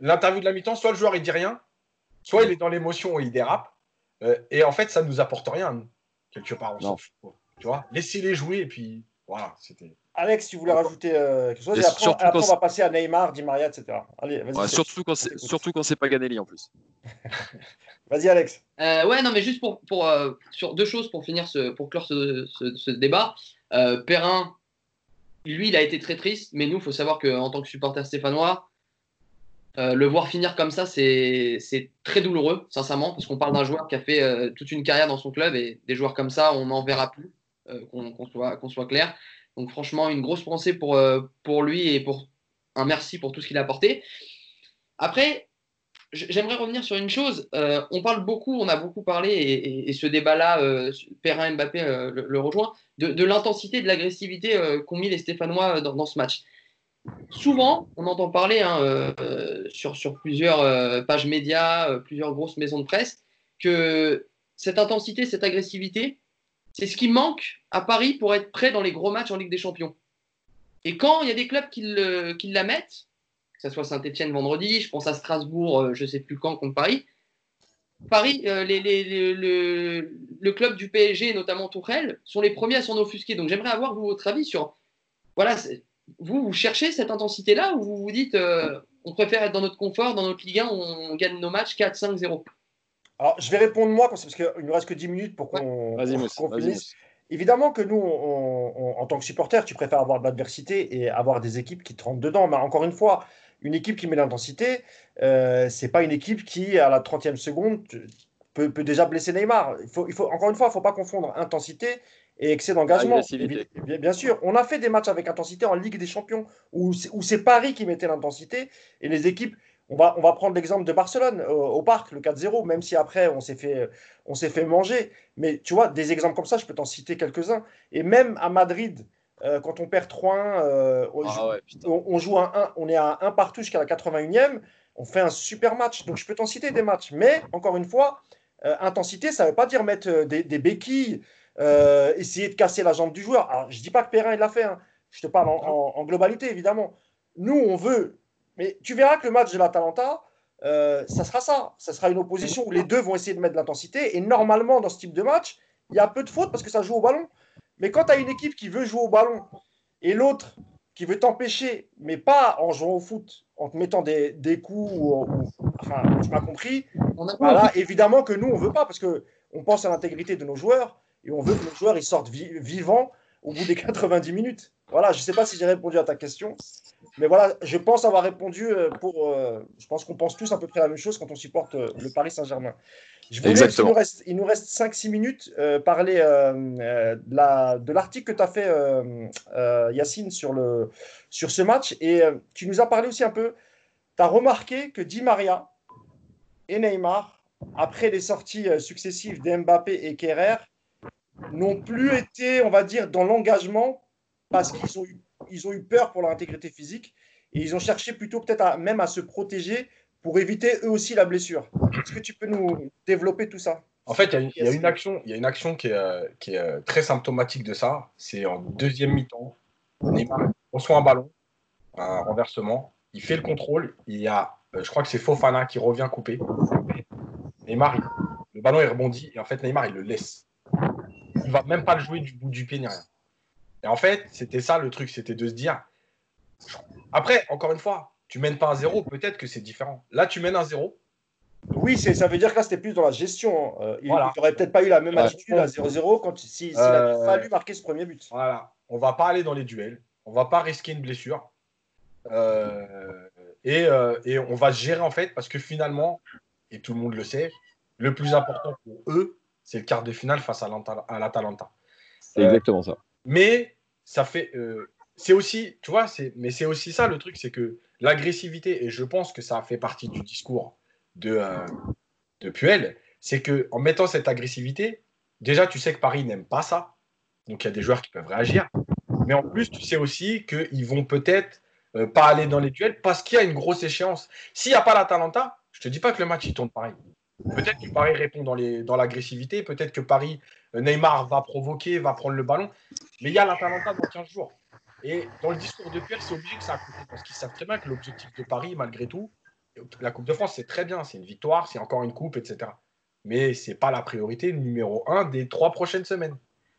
l'interview de la mi-temps, soit le joueur il dit rien, soit il est dans l'émotion et il dérape. Euh, et en fait, ça ne nous apporte rien, quelque part. Tu vois, laissez-les jouer et puis voilà, c'était. Alex, tu voulais rajouter euh, quelque chose et après, on va passer à Neymar, Di Maria, etc. Allez, surtout quand c'est surtout quand c'est pas Ganelli en plus. vas-y Alex. Euh, ouais, non, mais juste pour, pour sur deux choses pour finir ce, pour clore ce, ce débat. Euh, Perrin, lui, il a été très triste, mais nous, il faut savoir qu'en tant que supporter stéphanois, euh, le voir finir comme ça, c'est très douloureux, sincèrement, parce qu'on parle d'un joueur qui a fait euh, toute une carrière dans son club et des joueurs comme ça, on n'en verra plus, qu'on soit, soit, clair. Donc, franchement, une grosse pensée pour, pour lui et pour un merci pour tout ce qu'il a apporté. Après, j'aimerais revenir sur une chose. Euh, on parle beaucoup, on a beaucoup parlé, et, ce débat-là, euh, Perrin Mbappé euh, le, rejoint, de, l'intensité de l'agressivité qu'ont mis les Stéphanois dans, ce match. Souvent, on entend parler hein, sur, plusieurs pages médias, plusieurs grosses maisons de presse, que cette intensité, cette agressivité, c'est ce qui manque à Paris pour être prêt dans les gros matchs en Ligue des Champions. Et quand il y a des clubs qui la mettent, que ce soit Saint-Etienne vendredi, je pense à Strasbourg, euh, je ne sais plus quand, contre Paris. Paris, euh, le, club du PSG, notamment Tourelle, sont les premiers à s'en offusquer. Donc j'aimerais avoir votre avis sur. Voilà, vous, vous cherchez cette intensité-là ou vous vous dites euh, on préfère être dans notre confort, dans notre Ligue 1, on gagne nos matchs 4-5-0 Alors je vais répondre moi, parce qu'il ne nous reste que 10 minutes pour qu'on finisse. Évidemment que nous, en tant que supporters, tu préfères avoir de l'adversité et avoir des équipes qui te rentrent dedans. Mais encore une fois, une équipe qui met l'intensité, euh, c'est pas une équipe qui, à la 30e seconde, peut, déjà blesser Neymar. Il faut, il faut, encore une fois, il ne faut pas confondre intensité et excès d'engagement. Bien, bien, sûr, on a fait des matchs avec intensité en Ligue des Champions où c'est Paris qui mettait l'intensité et les équipes. On va, on va prendre l'exemple de Barcelone au, parc, le 4-0, même si après on s'est fait, on s'est fait manger. Mais tu vois, des exemples comme ça, je peux t'en citer quelques-uns. Et même à Madrid, euh, quand on perd 3-1, euh, ah on, joue un 1, on est à 1 partout jusqu'à la 81e, on fait un super match. Donc je peux t'en citer des matchs. Mais encore une fois, euh, intensité, ça ne veut pas dire mettre des, béquilles, essayer de casser la jambe du joueur. Alors je ne dis pas que Perrin il l'a fait, hein. je te parle en, globalité évidemment. Nous, on veut, mais tu verras que le match de l'Atalanta, ça sera ça. Ça sera une opposition où les deux vont essayer de mettre de l'intensité. Et normalement, dans ce type de match, il y a peu de fautes parce que ça joue au ballon. Mais quand tu as une équipe qui veut jouer au ballon et l'autre qui veut t'empêcher, mais pas en jouant au foot, en te mettant des, coups, ou, enfin, tu m'as compris, voilà, évidemment que nous, on ne veut pas, parce qu'on pense à l'intégrité de nos joueurs, et on veut que nos joueurs ils sortent vivants au bout des 90 minutes. Voilà, je ne sais pas si j'ai répondu à ta question, mais voilà, je pense avoir répondu euh, pour. Euh, je pense qu'on pense tous à peu près la même chose quand on supporte euh, le Paris Saint-Germain. Je voulais, il nous reste, il nous reste 5-6 minutes, euh, parler euh, euh, de l'article que tu as fait, Yacine, sur, le, sur ce match. Et tu nous as parlé aussi un peu. Tu as remarqué que Di Maria et Neymar, après les sorties successives d'Mbappé et Kerrer, n'ont plus été, on va dire, dans l'engagement parce qu'ils ont, eu, ils ont eu peur pour leur intégrité physique. Et ils ont cherché plutôt peut-être même à se protéger pour éviter eux aussi la blessure. Est-ce que tu peux nous développer tout ça? En fait, il y, a une action, il y a une action qui est, euh, qui est euh, très symptomatique de ça. C'est en deuxième mi-temps. Neymar reçoit un ballon, un renversement. Il fait le contrôle. Il y a, euh, je crois que c'est Fofana qui revient couper. Neymar, le ballon est rebondi et en fait Neymar il le laisse. Il va même pas le jouer du bout du pied ni rien. Et en fait, c'était ça le truc, c'était de se dire. Après, encore une fois, tu mènes pas un zéro, peut-être que c'est différent. Là, tu mènes un zéro. Oui, ça veut dire que là, c'était plus dans la gestion. Hein. Euh, il n'aurait peut-être pas eu la même attitude à 0-0 quand s'il a euh, fallu marquer ce premier but. Voilà. On va pas aller dans les duels. On va pas risquer une blessure. Euh, et, on va gérer en fait parce que finalement, et tout le monde le sait, le plus important pour eux, c'est le quart de finale face à l'Atalanta. C'est exactement ça. Mais ça fait, c'est aussi, tu vois, mais c'est aussi ça le truc, c'est que l'agressivité, et je pense que ça fait partie du discours de, euh, de Puel, c'est que en mettant cette agressivité, déjà tu sais que Paris n'aime pas ça, donc il y a des joueurs qui peuvent réagir, mais en plus tu sais aussi qu'ils vont peut-être euh, pas aller dans les duels parce qu'il y a une grosse échéance. S'il n'y a pas l'Atalanta, je te dis pas que le match il tourne pareil. Peut-être que Paris répond dans, les, dans l'agressivité, peut-être que Paris, euh, Neymar va provoquer, va prendre le ballon, mais il y a l'Atalanta dans 15 jours. Et dans le discours de Pierre, c'est obligé que ça a coûté parce qu'ils savent très bien que l'objectif de Paris, malgré tout, la Coupe de France, c'est très bien, c'est une victoire, c'est encore une coupe, etc. Mais ce n'est pas la priorité numéro un des trois prochaines semaines.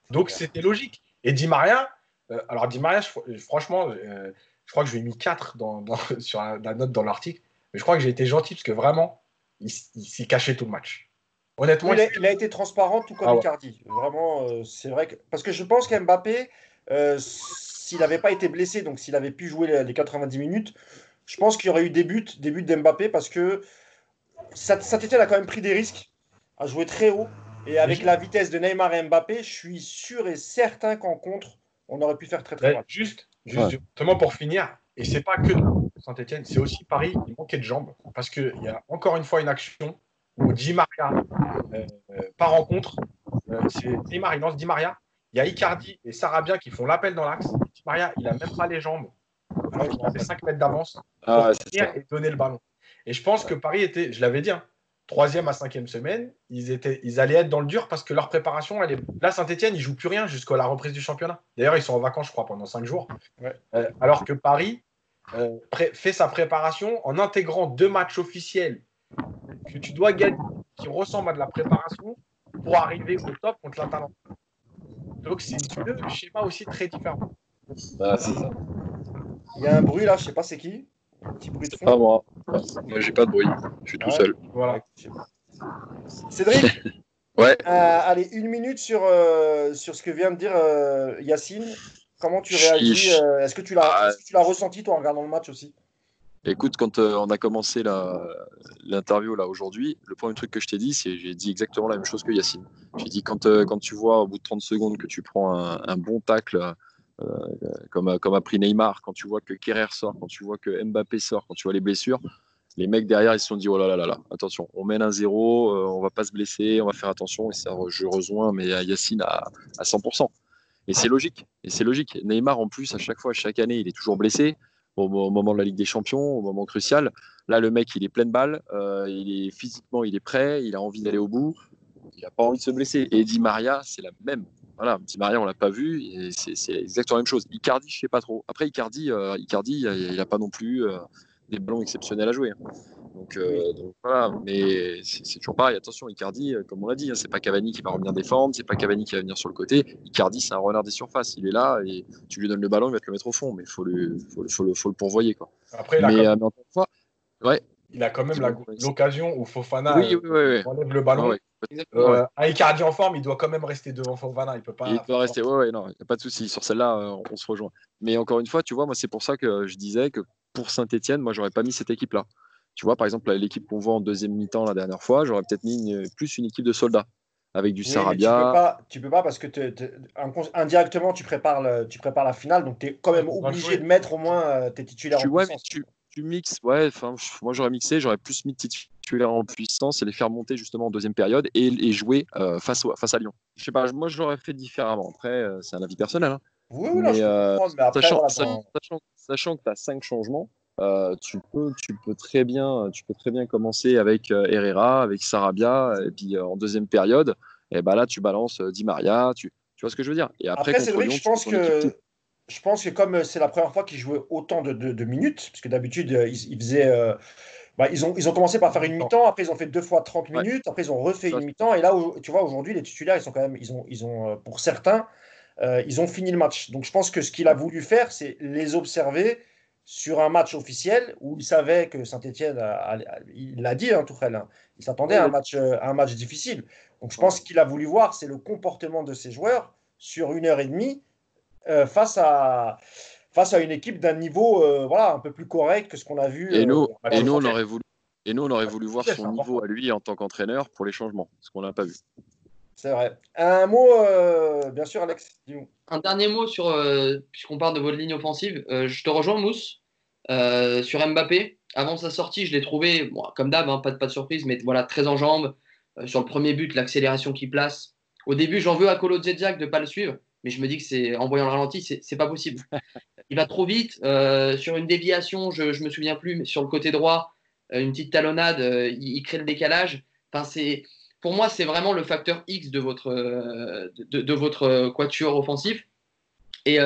Donc c'était logique. Et Di Maria, euh, alors Di Maria, franchement, euh, je crois que je lui ai mis 4 dans, sur la, note dans l'article, mais je crois que j'ai été gentil parce que vraiment, il, s'est caché tout le match. Honnêtement, il a, été transparent tout comme ah Icardi. Vraiment, euh, c'est vrai que parce que je pense qu'Mbappé, s'il n'avait pas été blessé, donc s'il avait pu jouer les 90 minutes, je pense qu'il y aurait eu des buts, des buts d'Mbappé parce que Saint-Etienne a quand même pris des risques à jouer très haut. Et avec la vitesse de Neymar et Mbappé, je suis sûr et certain qu'en contre, on aurait pu faire très très mal. Juste, justement pour finir, et c'est pas que Saint-Etienne, c'est aussi Paris, il manquait de jambes. Parce qu'il y a encore une fois une action où Di Maria euh, euh, par rencontre. Euh, c'est Neymar, il lance Di Maria. Il y a Icardi et Sarabia qui font l'appel dans l'axe. Maria, il n'a même pas les jambes. Alors qu'il avait 5 mètres d'avance Ah, et donner le ballon. Et je pense que Paris était, je l'avais dit, hein, troisième à cinquième semaine, ils, étaient, ils allaient être dans le dur parce que leur préparation, elle est... là, Saint-Etienne, ils jouent plus rien jusqu'à la reprise du championnat. D'ailleurs, ils sont en vacances, je crois, pendant cinq jours. Ouais. Euh, alors que Paris euh, fait sa préparation en intégrant deux matchs officiels que tu dois gagner, qui ressemblent à de la préparation pour arriver au top contre l'Atalanta. Donc, c'est deux schémas aussi très différents. Ah, c'est ça. Il y a un bruit là, je sais pas c'est qui. Un petit bruit de fond. Pas moi. Moi, j'ai pas de bruit. Je suis tout Ouais. seul. Voilà. Cédric Ouais. Euh, allez, une minute sur, euh, sur ce que vient de dire euh, Yacine. Comment tu réagis je- euh, Est-ce que tu l'as Ah. est-ce que tu l'as ressenti toi en regardant le match aussi? Écoute, quand euh, on a commencé la- l'interview là aujourd'hui, le premier truc que je t'ai dit, c'est j'ai dit exactement la même chose que Yacine. J'ai dit quand, euh, quand tu vois au bout de 30 secondes que tu prends un, un bon tacle euh, comme, a- comme a pris Neymar, quand tu vois que Kerrer sort, quand tu vois que Mbappé sort, quand tu vois les blessures, les mecs derrière ils se sont dit oh là là là là, attention, on mène un zéro, euh, on va pas se blesser, on va faire attention. Et ça, je rejoins mais Yacine à, à 100%. Et c'est logique. Et c'est logique. Neymar en plus à chaque fois, chaque année, il est toujours blessé au, au moment de la Ligue des Champions, au moment crucial. Là, le mec, il est plein de balles, euh, il est physiquement, il est prêt, il a envie d'aller au bout, il n'a pas envie de se blesser. Et Di Maria, c'est la même. Voilà, Di Maria, on l'a pas vu, et c'est exactement la même chose. Icardi, je sais pas trop. Après, Icardi, euh, Icardi, il n'a pas non plus euh, des ballons exceptionnels à jouer. Donc, euh, donc voilà, mais c'est toujours pareil. Attention, Icardi, comme on l'a dit, hein, c'est pas Cavani qui va revenir défendre, c'est pas Cavani qui va venir sur le côté. Icardi, c'est un renard des surfaces. Il est là et tu lui donnes le ballon, il va te le mettre au fond, mais il faut, le- faut, le- faut, le, faut le pourvoyer. Quoi. Après, il a, Mais, quand, mais encore une fois, il a quand même l'occasion où Fofana oui, oui, oui, oui. enlève le ballon. Ouais, ouais. Euh, un Icardi en forme, il doit quand même rester devant Fofana. Il peut pas. Il doit rester. Ouais, ouais, non, y a pas de souci. Sur celle-là, euh, on se rejoint. Mais encore une fois, tu vois, moi, c'est pour ça que je disais que pour Saint-Etienne, moi, j'aurais pas mis cette équipe-là. Tu vois, par exemple, l'équipe qu'on voit en deuxième mi-temps la dernière fois, j'aurais peut-être mis une- plus une équipe de soldats avec du Oui, mais tu peux Sarabia. pas, tu peux pas parce que te- te- incon- indirectement tu prépares, le- tu prépares la finale, donc tu es quand même Ouais, obligé de mettre au moins euh, tes titulaires Tu, en ouais, tu, tu mixes. Ouais, moi, j'aurais mixé, j'aurais plus mis titulaires en puissance et les faire monter justement en deuxième période et, et jouer euh, face, au- face à Lyon. Je sais pas, moi, je l'aurais fait différemment. Après, euh, c'est un avis personnel. hein. Oui, oui, Mais, peux euh, mais après, sachant, voilà, sachant- sachant que tu as cinq changements, tu, peux, tu, peux très bien, tu peux très bien commencer avec Herrera, avec Sarabia, et puis en deuxième période, et ben là tu balances Di Maria, tu, tu vois ce que je veux dire? Et après, Après, contre Cédric, Lyon, je tu pense que je pense que comme c'est la première fois qu'ils jouaient autant de, de- de minutes, parce que d'habitude ils, ils faisaient, euh, bah, ils ont ils ont commencé par faire une mi-temps, après ils ont fait deux fois 30 Ouais. minutes, après ils ont refait une mi-temps, et là tu vois aujourd'hui les titulaires ils sont quand même ils ont ils ont euh, pour certains euh, ils ont fini le match. Donc je pense que ce qu'il a voulu faire c'est les observer sur un match officiel où il savait que Saint-Etienne, il l'a dit, hein, Tourelle, hein, il s'attendait à un Ouais. match, euh, à un match difficile. Donc je pense qu'il a voulu voir, c'est le comportement de ses joueurs sur une heure et demie euh, face, à, face à une équipe d'un niveau euh, voilà, un peu plus correct que ce qu'on a vu. Et euh, nous, et nous, on aurait voulu. Et nous, on aurait voulu voir son niveau à lui en tant qu'entraîneur pour les changements, ce qu'on n'a pas vu. C'est vrai. Un mot, euh, bien sûr, Alex, dis-nous. Un dernier mot sur, euh, puisqu'on parle de votre ligne offensive, euh, je te rejoins Mousse euh, sur Mbappé. Avant sa sortie, je l'ai trouvé, bon, comme d'hab, hein, pas, de, pas de surprise, mais voilà, très en jambes. Euh, sur le premier but, l'accélération qu'il place. Au début, j'en veux à Colo Zediak de ne pas le suivre, mais je me dis que c'est en voyant le ralenti, c'est pas possible. Il va trop vite. euh, sur une déviation, je, je me souviens plus, mais sur le côté droit, euh, une petite talonnade, euh, il, crée le décalage. Enfin, c'est pour moi, c'est vraiment le facteur X de votre, de, votre quatuor offensif. Et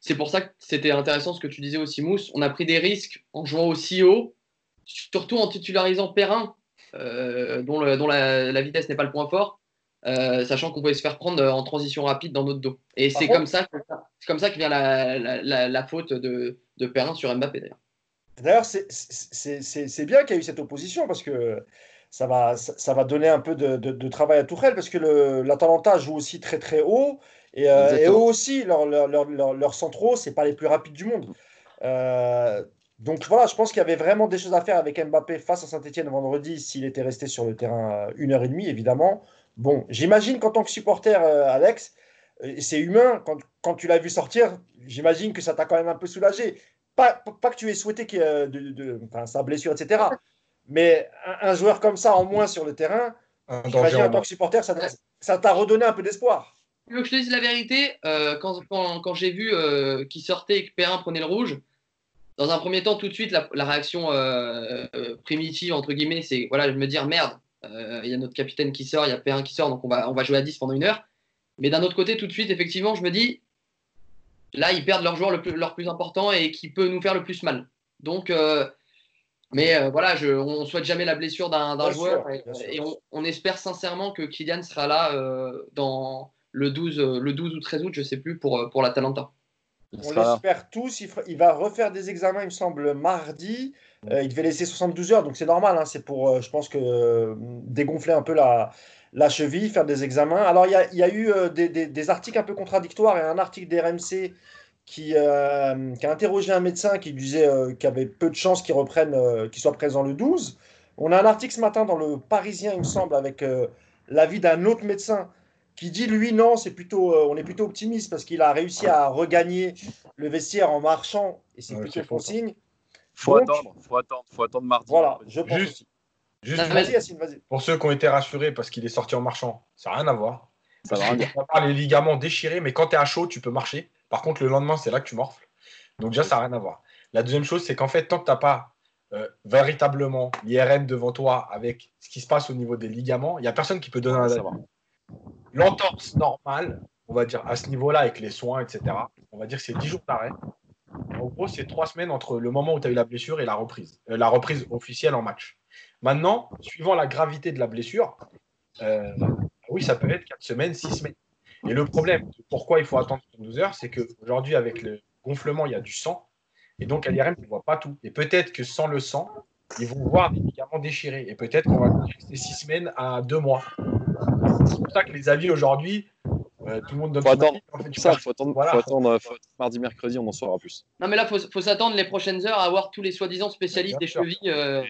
c'est pour ça que c'était intéressant ce que tu disais aussi, Mousse. On a pris des risques en jouant aussi haut, surtout en titularisant Perrin, dont, la vitesse n'est pas le point fort, euh, sachant qu'on pouvait se faire prendre en transition rapide dans notre dos. Et c'est comme ça, que- c'est comme ça que vient la, la, la- la faute de, de Perrin sur Mbappé d'ailleurs. D'ailleurs, c'est- bien qu'il y ait eu cette opposition parce que ça va, ça, ça va donner un peu de, de- de travail à Tourelle parce que l'Atalanta joue aussi très très haut et, euh, et eux aussi, leurs leur, leur, leur- centraux, c'est pas les plus rapides du monde. Euh, donc voilà, je pense qu'il y avait vraiment des choses à faire avec Mbappé face à Saint-Etienne vendredi s'il était resté sur le terrain euh, une heure et demie, évidemment. Bon, j'imagine qu'en tant que supporter, euh, Alex, euh, c'est humain, quand, quand tu l'as vu sortir, j'imagine que ça t'a quand même un peu soulagé. pas, pas que tu aies souhaité y ait de, sa blessure, etc. Mais un, un joueur comme ça en moins sur le terrain, j'imagine en tant que supporter, ça t'a redonné un peu d'espoir. Tu veux que je te dise la vérité Euh, Quand, quand, quand j'ai vu euh, qu'il sortait et que Perrin prenait le rouge, dans un premier temps, tout de suite, la, la réaction euh, euh, primitive, entre guillemets, c'est voilà, de me dire merde, euh, il y a notre capitaine qui sort, il y a Perrin qui sort, donc on va, on va jouer à 10 pendant une heure. Mais d'un autre côté, tout de suite, effectivement, je me dis là, ils perdent leur joueur le plus, leur plus important et qui peut nous faire le plus mal. Donc, euh, mais euh, voilà, je, on souhaite jamais la blessure d'un joueur sûr, et, on, on espère sincèrement que Kylian sera là euh, dans le 12, euh, le 12 ou 13 août, je sais plus, pour, euh, pour l'Atalanta. Il On l'espère tous. Il, il va refaire des examens, il me semble, mardi. Euh, il devait laisser 72 heures, donc c'est normal. hein, c'est pour, euh, je pense que, euh, dégonfler un peu la, la cheville, faire des examens. Alors, il y a, il y a eu des, des- des articles un peu contradictoires et un article d'RMC qui, qui a interrogé un médecin qui disait qu'il y avait peu de chances qu'il reprenne, qu'il soit présent le 12. On a un article ce matin dans le Parisien, il me semble, avec l'avis d'un autre médecin qui dit lui non, c'est plutôt, euh, on est plutôt optimiste parce qu'il a réussi à regagner le vestiaire en marchant et c'est Ouais, plutôt c'est bon faux, ça. signe. Faut Donc- attendre, faut attendre, faut attendre mardi. Voilà, je pense Juste- aussi. Juste Non, Vas-y Yacine, vas-y. pour ceux qui ont été rassurés parce qu'il est sorti en marchant, ça n'a rien à voir. Ça va rien que on parle les ligaments déchirés, mais quand tu es à chaud, tu peux marcher. Par contre, le lendemain, c'est là que tu morfles. Donc déjà, ça n'a rien à voir. La deuxième chose, c'est qu'en fait, tant que tu n'as pas euh, véritablement l'IRM devant toi avec ce qui se passe au niveau des ligaments, il n'y a personne qui peut donner un avis. L'entorse normale, on va dire à ce niveau-là, avec les soins, etc., on va dire que c'est 10 jours d'arrêt. En gros, c'est 3 semaines entre le moment où tu as eu la blessure et la reprise. Euh, la reprise officielle en match. Maintenant, suivant la gravité de la blessure, euh, oui, ça peut être 4 semaines, 6 semaines. Et le problème, pourquoi il faut attendre 12 heures, c'est qu'aujourd'hui, avec le gonflement, il y a du sang. Et donc, à l'IRM, tu ne vois pas tout. Et peut-être que sans le sang, ils vont voir des ligaments déchirés. Et peut-être qu'on va rester 6 semaines à 2 mois. C'est pour ça que les avis aujourd'hui, euh, tout le monde donne Faut son attendre. avis, en fait, tu Ça, perds- faut attendre, Voilà. faut attendre, faut mardi, mercredi, on en saura plus. Non, mais là, faut, faut s'attendre les prochaines heures à avoir tous les soi-disant spécialistes des sûr. chevilles. euh,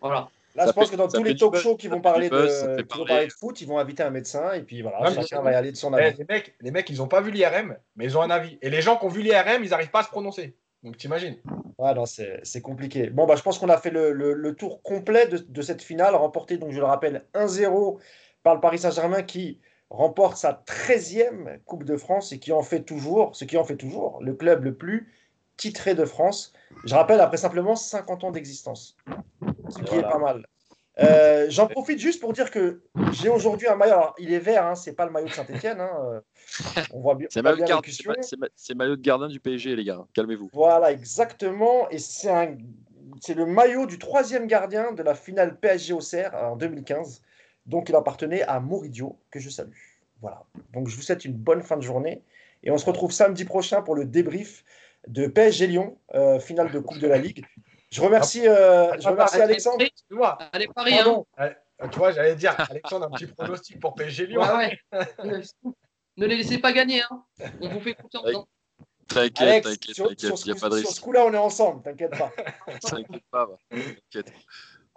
voilà. Là, Ça je pense que dans tous les talk shows qui vont parler buzz, de, ça fait qui vont parler. parler de foot, ils vont inviter un médecin et puis voilà, chacun va y aller de son Eh, avis. les, mecs, les mecs, ils n'ont pas vu l'IRM, mais ils ont un avis. Et les gens qui ont vu l'IRM, ils n'arrivent pas à se prononcer. Donc t'imagines. Ouais, non, c'est c'est compliqué. Bon, bah, je pense qu'on a fait le, le- le tour complet de, de cette finale, remportée, donc je le rappelle, 1-0 par le Paris Saint-Germain qui remporte sa 13e Coupe de France et qui en fait toujours, ce qui en fait toujours, le club le plus titré de France. Je rappelle, après simplement 50 ans d'existence, ce qui Voilà. est pas mal. Euh, J'en profite juste pour dire que j'ai aujourd'hui un maillot. Alors, il est vert, hein, c'est pas le maillot de Saint-Etienne. on voit bien, C'est on voit maillot, de bien c'est ma- c'est ma- c'est maillot de gardien du PSG, les gars. Calmez-vous. Voilà, exactement. Et c'est le maillot du troisième gardien de la finale PSG au Serre en 2015. Donc, il appartenait à Moridio, que je salue. Voilà. Donc, je vous souhaite une bonne fin de journée. Et on se retrouve samedi prochain pour le débrief de PSG Lyon, euh, finale de Coupe de la Ligue. Je remercie, euh, je remercie Alexandre. Allez, Tu vois, Allez, Paris, hein. Pardon. tu vois j'allais dire, Alexandre, un petit pronostic pour PSG Lyon. Ouais, ouais. ne les laissez pas gagner. Hein. On vous fait confiance. Ouais. hein. T'inquiète, t'inquiète, sur, t'inquiète. sur ce Il n'y a pas de sur ce risque. coup-là, on est ensemble, t'inquiète pas. T'inquiète pas. va. T'inquiète.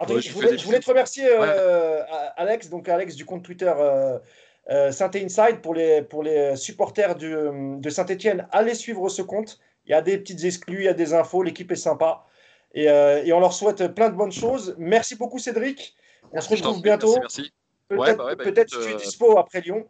Ouais, je voulais, des je voulais te remercier, euh, Alex, donc Alex du compte Twitter euh, euh, Saint Inside pour les, pour les supporters du- de Saint-Etienne. Allez suivre ce compte. Il y a des petites exclus, il y a des infos, l'équipe est sympa. Et, euh, et on leur souhaite plein de bonnes choses. Merci beaucoup, Cédric. On se retrouve bientôt. Merci. Peut-être Ouais, bah bah tu es dispo après Lyon.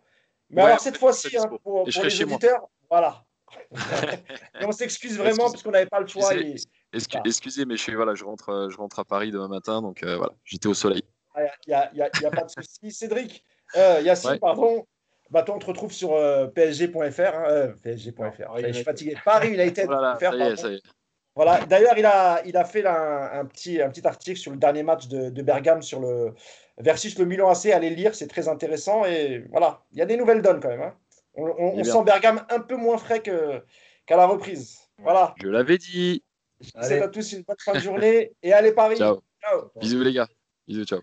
Mais alors cette fois-ci, hein, pour, les moi. auditeurs, voilà. et on s'excuse vraiment parce qu'on n'avait pas le choix. et- Excu- Ah. Excusez, mais je, suis, voilà, je, rentre, euh, je rentre à Paris demain matin, donc euh, voilà, j'étais au soleil. Il n'y a, y a- y a pas de souci. Cédric, euh, Yacine, Ouais. pardon. Bah, toi, on te retrouve sur euh, PSG.fr. hein, euh, PSG.fr. Paris je suis fatigué. Paris United. Voilà, est. Voilà. D'ailleurs, il a, il a fait là, un, un petit, un petit article sur le dernier match de, de Bergame sur le versus le Milan AC. Allez lire, c'est très intéressant. Et voilà, il y a des nouvelles donnes quand même. hein. On, on- on Eh sent Bergame un peu moins frais qu'à la reprise. Voilà. Je l'avais dit. Je vous souhaite à tous une bonne fin de journée. Et allez, Paris. Ciao. Ciao. Bisous les gars. Bisous, ciao.